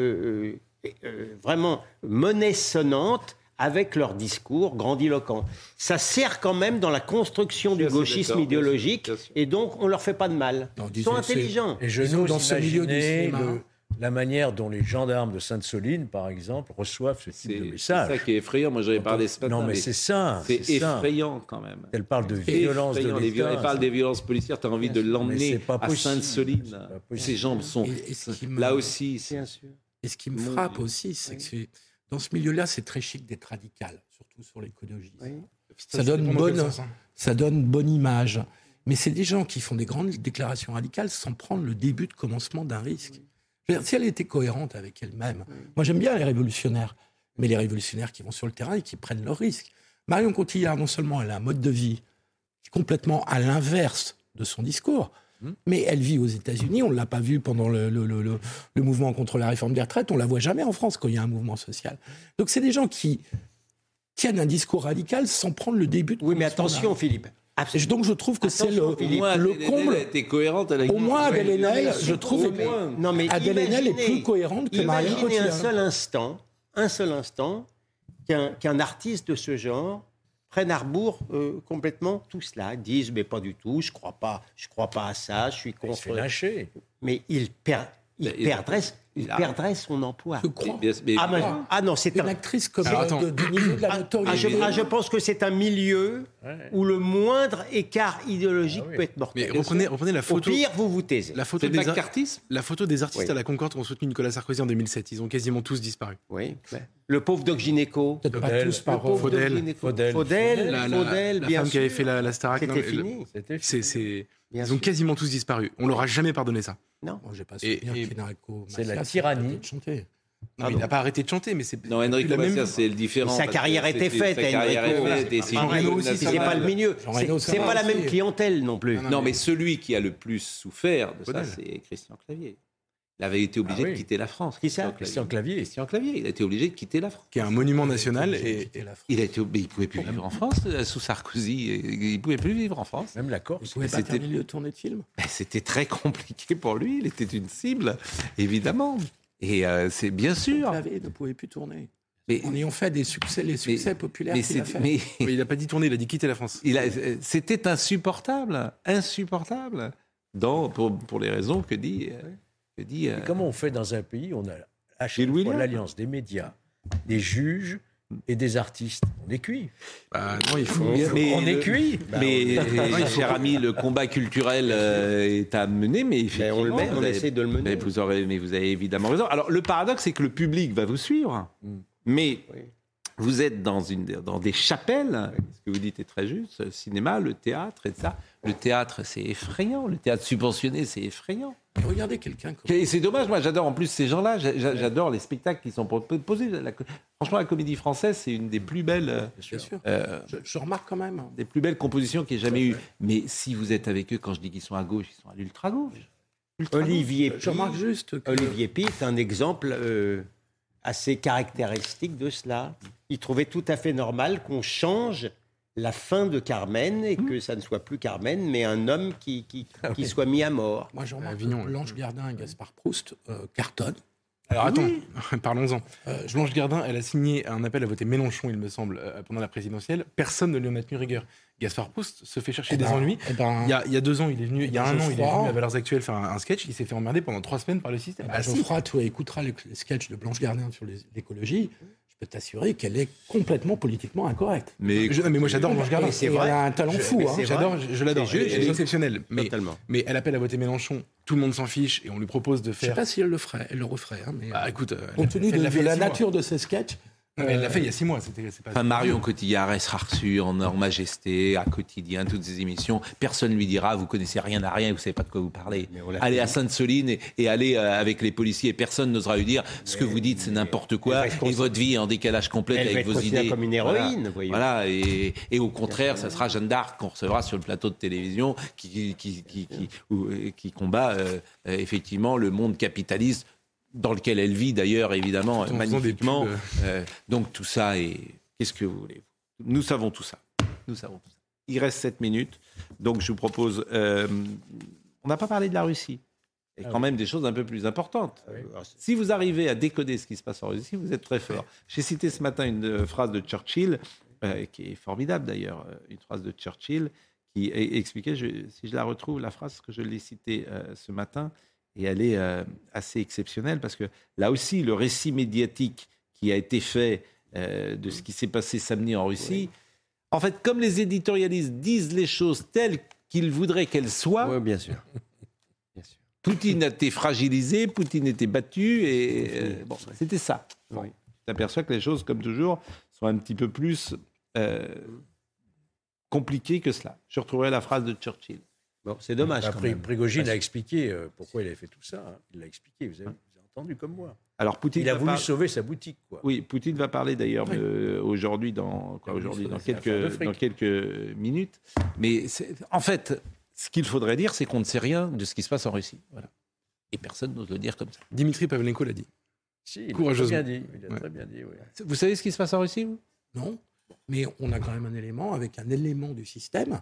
euh, euh, vraiment monnaie sonnante avec leur discours grandiloquent. Ça sert quand même dans la construction du gauchisme d'accord, bien sûr, idéologique, et donc on leur fait pas de mal. Ils sont intelligents. Et je n'ose dans ce milieu du cinéma. le- la manière dont les gendarmes de Sainte-Soline, par exemple, reçoivent ce type de C'est message. ça qui est effrayant. Moi, j'avais parlé ce matin. Non, mais c'est ça, C'est c'est ça. effrayant quand même. Elle parle de violence de Effrayant, les l'État. viol- Elle parle des violences policières. Tu as envie de l'emmener c'est à. Sainte-Soline. Ces gens sont. Là aussi. c'est- Et ce qui me frappe aussi, c'est que c'est- dans ce milieu-là, c'est très chic d'être radical, surtout sur l'écologie. Ça, ça donne bonne, hein. ça donne bonne image. Mais c'est des gens qui font des grandes déclarations radicales sans prendre le début de commencement d'un risque. Si elle était cohérente avec elle-même, moi j'aime bien les révolutionnaires, mais les révolutionnaires qui vont sur le terrain et qui prennent leurs risques. Marion Cotillard, non seulement elle a un mode de vie complètement à l'inverse de son discours, mais elle vit aux États-Unis. On ne l'a pas vu pendant le, le- le- le- le mouvement contre la réforme des retraites. On la voit jamais en France quand il y a un mouvement social. Donc c'est des gens qui tiennent un discours radical sans prendre le début de Oui, mais attention, Philippe. Je- donc je trouve que c'est le, le Adèle comble. Été cohérente. elle a Au moins, Adèle. Haenel, je trouve. Non, mais Adèle Haenel est plus cohérente que Marion Imaginez un seul instant, un seul instant, qu'un qu'un artiste de ce genre prenne à rebours euh, complètement tout cela, dise mais pas du tout, je crois pas, je crois pas à ça, je suis contre. fait. Mais il perd, il Il- perdrait, il il a- perdrait son emploi. Je crois. Mais- mais- Ah, mais- ah non, c'est Une un. actrice comme attends. de, du niveau de la Ah, notoriété. je, ah, je pense que c'est un milieu où le moindre écart idéologique peut être mortel. Mais reprenez, reprenez la Au photo. pire, vous vous taisez. La photo, des ar- McCarthyisme la photo des artistes Oui. à la Concorde qui ont soutenu Nicolas Sarkozy en 2007. Ils ont quasiment tous disparu. Oui. Le pauvre Doc Gynéco. Peut-être pas tous par Le pauvre Doc Faudel. Faudel. Faudel, La, la- Faudel, la bien femme qui avait fait la, la Starac. C'était fini. Ils ont quasiment tous disparu. On leur a jamais pardonné ça. Non. Moi, j'ai pas Et- c'est la tyrannie. chanter. Non, mais il n'a pas arrêté de chanter, mais c'est Non, plus Enrico la même- Macias, c'est le différent. Sa carrière était faite, Sa carrière Enrico. c'est pas le milieu. C'est pas la même clientèle non plus. Non, mais celui qui a le plus souffert de ça, c'est Christian Clavier. Il avait été obligé Ah oui. de quitter la France. Qui ça Christian Clavier. Christian Clavier. Il a été obligé de quitter la France. qui est un monument national et, Il a été, mais il pouvait plus vivre en France euh, sous Sarkozy. Il pouvait plus vivre en France. Même la Corse. pouvez pas C'était- terminer de tourner de film Ben, C'était très compliqué pour lui. Il était une cible, évidemment. Et euh, c'est bien sûr. Clavier ne pouvait plus tourner. en ayant fait des succès, les succès populaires mais a fait. mais- il n'a pas dit tourner, il a dit quitter la France. Il a- C'était insupportable, insupportable, dans, pour, pour les raisons que dit. euh, euh, comment on fait dans un pays où on a à chaque Gilles fois William. l'alliance des médias, des juges et des artistes? On est cuit. Bah, non, il faut. Mais on est cuit. Bah, mais, on- euh, cher ami, le combat culturel euh, est à mener, mais effectivement, on le met, vous on avez- essaie de le mener. Mais vous, aurez, mais vous avez évidemment raison. Alors, le paradoxe, c'est que le public va vous suivre, Mm. mais vous êtes dans, une, dans des chapelles. Ce que vous dites est très juste. Le cinéma, le théâtre, et ça. Le théâtre, c'est effrayant. Le théâtre subventionné, c'est effrayant. Mais regardez quelqu'un comme Et c'est dommage, moi j'adore en plus ces gens-là, j'a- j'a- j'adore les spectacles qui sont proposés. Franchement, la comédie française, c'est une des plus belles, euh, Bien sûr. euh, Je, je remarque quand même. hein. des plus belles compositions qu'il y ait jamais eu. Mais si vous êtes avec eux, quand je dis qu'ils sont à gauche, ils sont à l'ultra gauche. Olivier Je remarque juste que Olivier Pi est un exemple euh, assez caractéristique de cela. Il trouvait tout à fait normal qu'on change la fin de Carmen et que ça ne soit plus Carmen, mais un homme qui, qui, qui soit mis à mort. moi je remarque Avignon, que ouais. Blanche Gardin et Gaspard Proust euh, cartonnent. Alors attends, parlons-en. Euh, Blanche Gardin, elle a signé un appel à voter Mélenchon, il me semble, euh, pendant la présidentielle. Personne ne lui en a tenu rigueur. Gaspard Proust se fait chercher Eh des ben, ennuis. eh ben, il, y a, il y a deux ans, il est venu. Il y a ben, un an, il est venu à Valeurs Actuelles faire un, un sketch. Il s'est fait emmerder pendant trois semaines par le système. Ah, si. Geoffroy, tu écouteras les, les sketchs de Blanche Gardin sur l'écologie. Je peux t'assurer qu'elle est complètement politiquement incorrecte. Mais, Je- mais moi j'adore Blanche Gardin. C'est vrai. Elle a un talent fou. mais hein. c'est J'adore, vrai. je, je l'adore. Elle, est exceptionnelle. Mais, Totalement. mais elle appelle à voter Mélenchon. Tout le monde s'en fiche et on lui propose de Je sais faire. pas si elle le ferait. Elle le referait. hein, mais, Bah écoute, euh, compte tenu de, l'a nature de ces sketchs. Mais elle l'a fait il y a six mois. C'était, c'est pas, Enfin, Marion Cotillard, elle sera reçue en Or Majesté, à quotidien, toutes ces émissions. Personne ne lui dira, vous connaissez rien à rien, vous savez pas de quoi vous parlez. Allez à Sainte-Soline et, et allez euh, avec les policiers. Personne n'osera lui dire, ce que vous dites, c'est n'importe quoi. Et votre vie est en décalage complet Elle avec vos idées. comme une héroïne, voyons. Voilà. Et, et au contraire, ça sera Jeanne d'Arc qu'on recevra sur le plateau de télévision qui, qui, qui, qui, ou- qui combat euh, euh, effectivement le monde capitaliste dans lequel elle vit d'ailleurs évidemment en magnifiquement. Euh, donc tout ça est. Qu'est-ce que vous voulez? Nous savons tout ça. Nous savons tout ça. Il reste 7 minutes. Donc je vous propose. euh, on n'a pas parlé de la Russie. Et Ah quand oui. même des choses un peu plus importantes. oui. C'est- Si vous arrivez à décoder ce qui se passe en Russie, vous êtes très fort. J'ai cité ce matin une euh, phrase de Churchill, euh, qui est formidable d'ailleurs, une phrase de Churchill qui expliquait, je- si je la retrouve, la phrase que je l'ai citée ce matin, et elle est euh, assez exceptionnelle parce que là aussi, le récit médiatique qui a été fait euh, de ce qui s'est passé samedi en Russie, en fait, comme les éditorialistes disent les choses telles qu'ils voudraient qu'elles soient, Oui, bien sûr. Poutine a été fragilisé, Poutine était battu, et euh, bon, c'était ça. Bon, Tu t'aperçois que les choses, comme toujours, sont un petit peu plus compliquées que cela. Je retrouverai la phrase de Churchill. Bon, c'est dommage. Après, quand même. Prigogine a expliqué euh, pourquoi il avait fait tout ça. hein. Il l'a expliqué, vous avez, vous avez entendu comme moi. Alors, Poutine il a voulu par- sauver sa boutique. Quoi. Oui, Poutine va parler d'ailleurs Oui. aujourd'hui dans quoi Oui, aujourd'hui dans quelques dans quelques minutes. Mais c'est- en fait, ce qu'il faudrait dire, c'est qu'on ne sait rien de ce qui se passe en Russie. Voilà. Et personne n'ose le dire comme ça. Dimitri Pavlenko l'a dit. Si, il a Courageusement. très bien dit. Il a Ouais. très bien dit, oui. Vous savez ce qui se passe en Russie vous? Non, mais on a quand même un élément avec un élément du système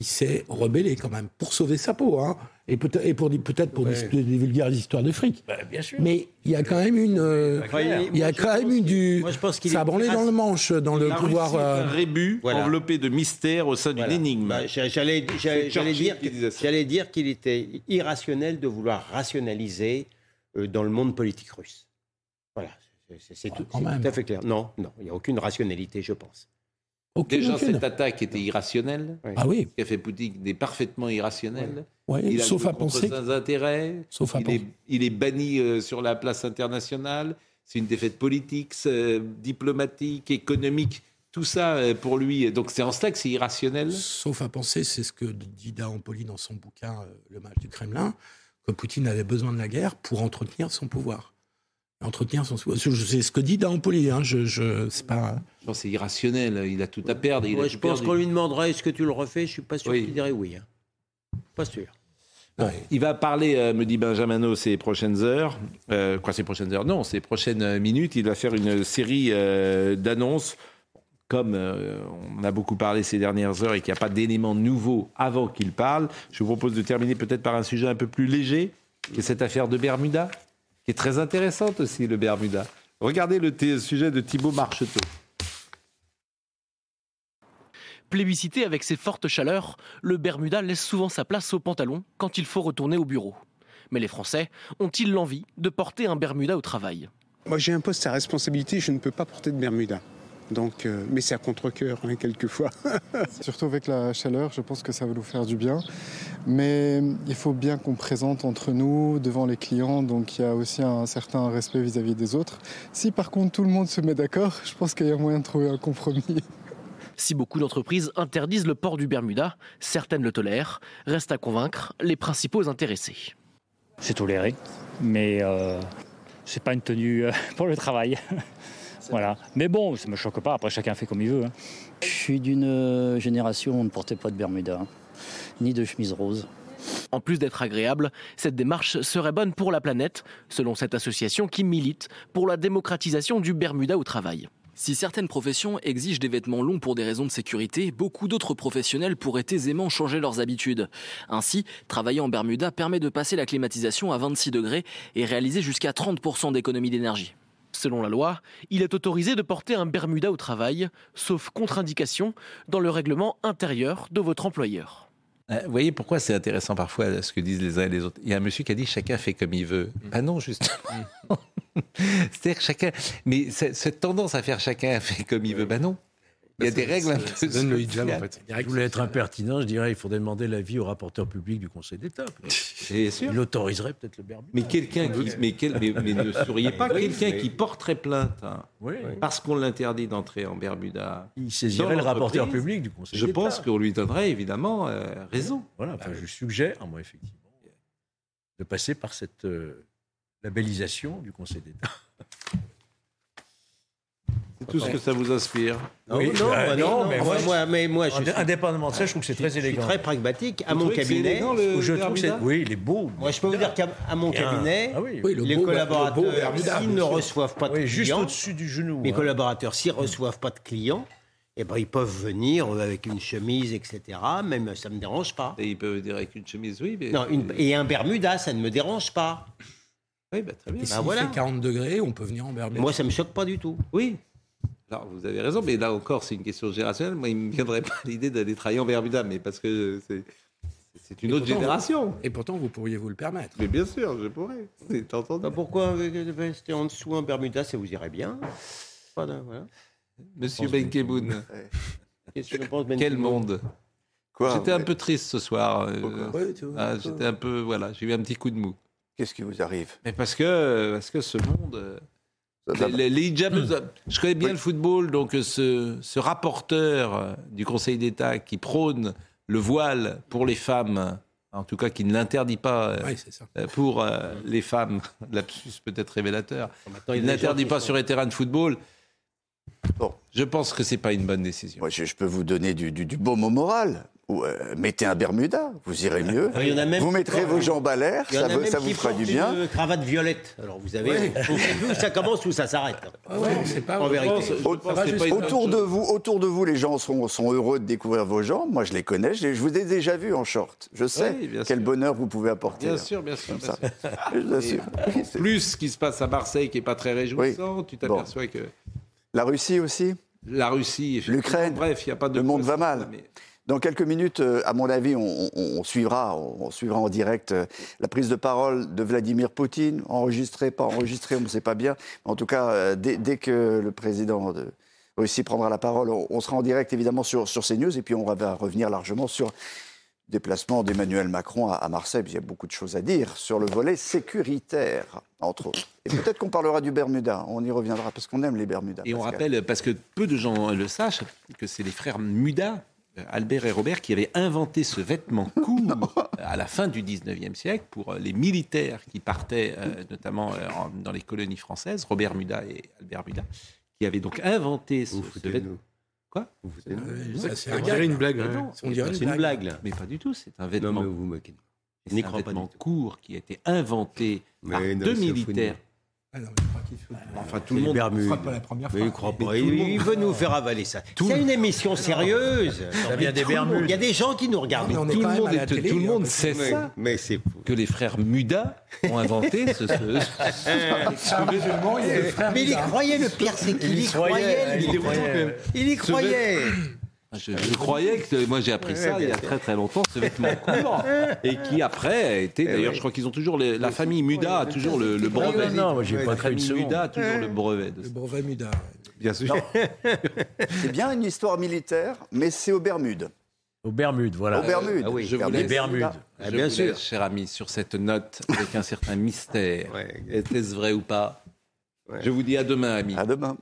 qui s'est rebellé quand même pour sauver sa peau, hein, et peut-être et pour peut-être pour Ouais. des, des vulgaires histoires de fric. Bah, bien sûr. Mais il y a quand même une, euh, Enfin, il- y a quand même qu'il- du, moi, je pense qu'il ça a branlé dans le manche dans le La pouvoir. Euh, un rébut Voilà. enveloppé de mystère au sein d'une Voilà. énigme. Bah, j'a- J'allais dire, j'allais qu'il était irrationnel de vouloir rationaliser euh, dans le monde politique russe. Voilà, c'est- tout, tout à fait clair. Non, non, il n'y a aucune rationalité, je pense. Aucune, Déjà, aucune. cette attaque était irrationnelle. Oui. Ah oui, Ce qu'a fait Poutine est parfaitement irrationnel. Il a sauf à penser. Sauf à il, est, penser. il est banni euh, sur la place internationale. C'est une défaite politique, euh, diplomatique, économique. Tout ça euh, pour lui. Donc c'est en cela que c'est irrationnel. Sauf à penser, c'est ce que dit Dampoli dans son bouquin euh, Le match du Kremlin, que Poutine avait besoin de la guerre pour entretenir son pouvoir. Entretenir son pouvoir. C'est ce que dit Dampoli, hein, je, je, c'est pas. Je pense que c'est irrationnel. Il a tout à perdre. Il Ouais, je pense perdu. qu'on lui demanderait est-ce que tu le refais? Je suis pas sûr Oui. qu'il dirait oui. hein. Pas sûr. Il va parler, euh, me dit Benjamino, ces prochaines heures. Euh, quoi, ces prochaines heures? Non, ces prochaines euh, minutes. Il va faire une série euh, d'annonces. Comme euh, on a beaucoup parlé ces dernières heures et qu'il n'y a pas d'éléments nouveaux avant qu'il parle, je vous propose de terminer peut-être par un sujet un peu plus léger, qui est cette affaire de Bermuda, qui est très intéressante aussi, le Bermuda. Regardez le sujet de Thibaut Marcheteau. Plébiscité avec ses fortes chaleurs, le Bermuda laisse souvent sa place au pantalon quand il faut retourner au bureau. Mais les Français ont-ils l'envie de porter un Bermuda au travail? Moi, j'ai un poste à responsabilité, je ne peux pas porter de Bermuda. Donc, euh, mais c'est à contre-cœur, hein, quelquefois. Surtout avec la chaleur, je pense que ça va nous faire du bien. Mais il faut bien qu'on présente entre nous, devant les clients, donc il y a aussi un certain respect vis-à-vis des autres. Si par contre tout le monde se met d'accord, je pense qu'il y a moyen de trouver un compromis. Si beaucoup d'entreprises interdisent le port du Bermuda, certaines le tolèrent. Reste à convaincre les principaux intéressés. C'est toléré, mais euh, c'est pas une tenue euh, pour le travail. voilà. Mais bon, ça me choque pas. Après, chacun fait comme il veut. hein. Je suis d'une euh, génération où on ne portait pas de Bermuda, hein, ni de chemise rose. En plus d'être agréable, cette démarche serait bonne pour la planète, selon cette association qui milite pour la démocratisation du Bermuda au travail. Si certaines professions exigent des vêtements longs pour des raisons de sécurité, beaucoup d'autres professionnels pourraient aisément changer leurs habitudes. Ainsi, travailler en Bermuda permet de passer la climatisation à 26 degrés et réaliser jusqu'à 30% d'économie d'énergie. Selon la loi, il est autorisé de porter un Bermuda au travail, sauf contre-indication, dans le règlement intérieur de votre employeur. Euh, Vous voyez pourquoi c'est intéressant parfois ce que disent les uns et les autres. Il y a un monsieur qui a dit chacun fait comme il veut. Ah non, justement. C'est-à-dire que chacun. Mais cette tendance à faire chacun fait comme il veut, ben non. Il y a des règles un peu. donne le hijab, en fait. Je voulais être impertinent, je dirais il faudrait demander l'avis au rapporteur public du Conseil d'État. Bien sûr. Il autoriserait peut-être le Bermuda. Mais quelqu'un qui, mais, quel- mais- mais ne souriez pas, quelqu'un qui porterait plainte hein, Oui. parce qu'on l'interdit d'entrer en Bermuda. Il saisirait le rapporteur public du Conseil Je d'État. pense qu'on lui donnerait évidemment euh, raison. Voilà, enfin, je suggère, moi, effectivement, de passer par cette euh, labellisation du Conseil d'État. C'est tout ce que ça vous inspire. Oui, non, bah, non, mais moi, mais moi, je suis- indépendamment de ça, je trouve que c'est très je suis élégant. très pragmatique. À Vous mon trouvez que c'est cabinet, élégant, le- je trouve que c'est- oui, il est beau. Moi, je peux vous dire qu'à à mon cabinet, Ah oui. Oui, le les beau- le collaborateurs, s'ils bien ne sûr. reçoivent pas de Oui, juste clients, au-dessus du genou. mes hein. collaborateurs, s'ils ne reçoivent pas de clients, eh ben, ils peuvent venir euh, avec une chemise, etc. Même ça ne me dérange pas. Et ils peuvent dire avec une chemise, oui. Mais... Non, une- et un Bermuda, ça ne me dérange pas. Oui, bah, très bien. Et s'il Bah, voilà. fait 40 degrés, on peut venir en Bermuda. Moi, ça ne me choque pas du tout. Oui. Alors, vous avez raison, mais là encore, c'est une question générationnelle. Moi, il ne me viendrait pas l'idée d'aller travailler en Bermuda, mais parce que c'est, c'est une Et autre pourtant, génération. vous- et pourtant, vous pourriez vous le permettre. Mais bien sûr, je pourrais. C'est entendu. Bah, pourquoi euh, rester en dessous en Bermuda, ça vous irait bien? Voilà, voilà. Monsieur Benkemoun, Qu'est-ce que tu en penses, Ben quel monde Quoi, J'étais un peu triste ce soir. euh, Ouais, ah, J'étais un peu, voilà, j'ai eu un petit coup de mou. Qu'est-ce qui vous arrive? Mais parce que, parce que ce monde. Les, les- hijabs, je connais bien le football, donc euh, ce, ce rapporteur euh, du Conseil d'État qui prône le voile pour les femmes, en tout cas qui ne l'interdit pas euh, Oui, pour les femmes, lapsus peut-être révélateur, Maintenant, il il n'interdit pas sur les terrains de football. Je pense que c'est pas une bonne décision. Moi, je, je peux vous donner du, du, du beau mot moral. Ou, euh, mettez un Bermuda, vous irez mieux. Il y en a même vous mettrez vos jambes à l'air, Il y en ça, a vous- ça fera du bien. Une cravate violette. Alors vous avez, plus où ça commence, où ça s'arrête. on sait pas. En vérité. Au- autour de vous, autour de vous, les gens sont, sont heureux de découvrir vos jambes. Moi, je les connais. Je, vous ai déjà vu en short. Je sais Oui, quel sûr. bonheur vous pouvez apporter. Bien sûr, bien sûr. Bien sûr. Et plus ce qui se passe à Marseille qui est pas très réjouissant, tu t'aperçois que La Russie aussi? La Russie, L'Ukraine. bref, il n'y a pas de Le monde va mal. Dans quelques minutes, euh, à mon avis, on, on- on suivra, on, on suivra en direct euh, la prise de parole de Vladimir Poutine, enregistrée, pas enregistrée, on ne sait pas bien. En tout cas, euh, dès, dès que le président de Russie prendra la parole, on, on sera en direct évidemment sur, sur CNews et puis on va revenir largement sur le déplacement d'Emmanuel Macron à, à Marseille. Il y a beaucoup de choses à dire sur le volet sécuritaire, entre autres. Et peut-être qu'on parlera du Bermuda, on y reviendra parce qu'on aime les Bermudas. Et on rappelle, parce que peu de gens le sachent, que c'est les frères Muda, Albert et Robert, qui avaient inventé ce vêtement court à la fin du 19e siècle pour euh, les militaires qui partaient, euh, notamment euh, en- dans les colonies françaises, Robert Muda et Albert Muda, qui avaient donc inventé ce, ce vêtement. Quoi Euh, ça, c'est On un dirait une blague, ouais. non, On dirait C'est une blague, là. Mais pas du tout, c'est un vêtement. mais vous C'est un vêtement court qui a été inventé par Mais non, deux militaires. Ah non, je crois qu'il faut- Enfin, tout le monde. Sera pas la première Mais fois. il croit pas. Il, monde- il veut nous faire avaler ça. C'est une émission sérieuse. Ça vient des Bermudes. Il y a des gens qui nous regardent. Mais est tout le monde, est- télé, tout le hein, monde parce sait Mais, ça. mais c'est fou. Que les frères Muda ont inventé ce. Mais il y croyait, le pire, c'est qu'il y croyait. il y croyait. Je, je croyais que moi j'ai appris ça il y a très très longtemps, ce vêtement court, et qui après a été. D'ailleurs, je crois qu'ils ont toujours les- la famille Muda a toujours le, le brevet. non, moi, j'ai pas cru une. Muda a toujours le brevet. de Le brevet Muda. Bien sûr. C'est bien une histoire militaire, mais c'est aux Bermudes. Aux Bermudes, voilà. Aux Bermudes. Ah oui, Je vous Bermudes. Bermudes. Ah, Je bien vous sûr. laisse, cher ami, sur cette note avec un certain mystère. Ouais. Était-ce vrai ou pas? Je vous dis à demain, ami. À demain.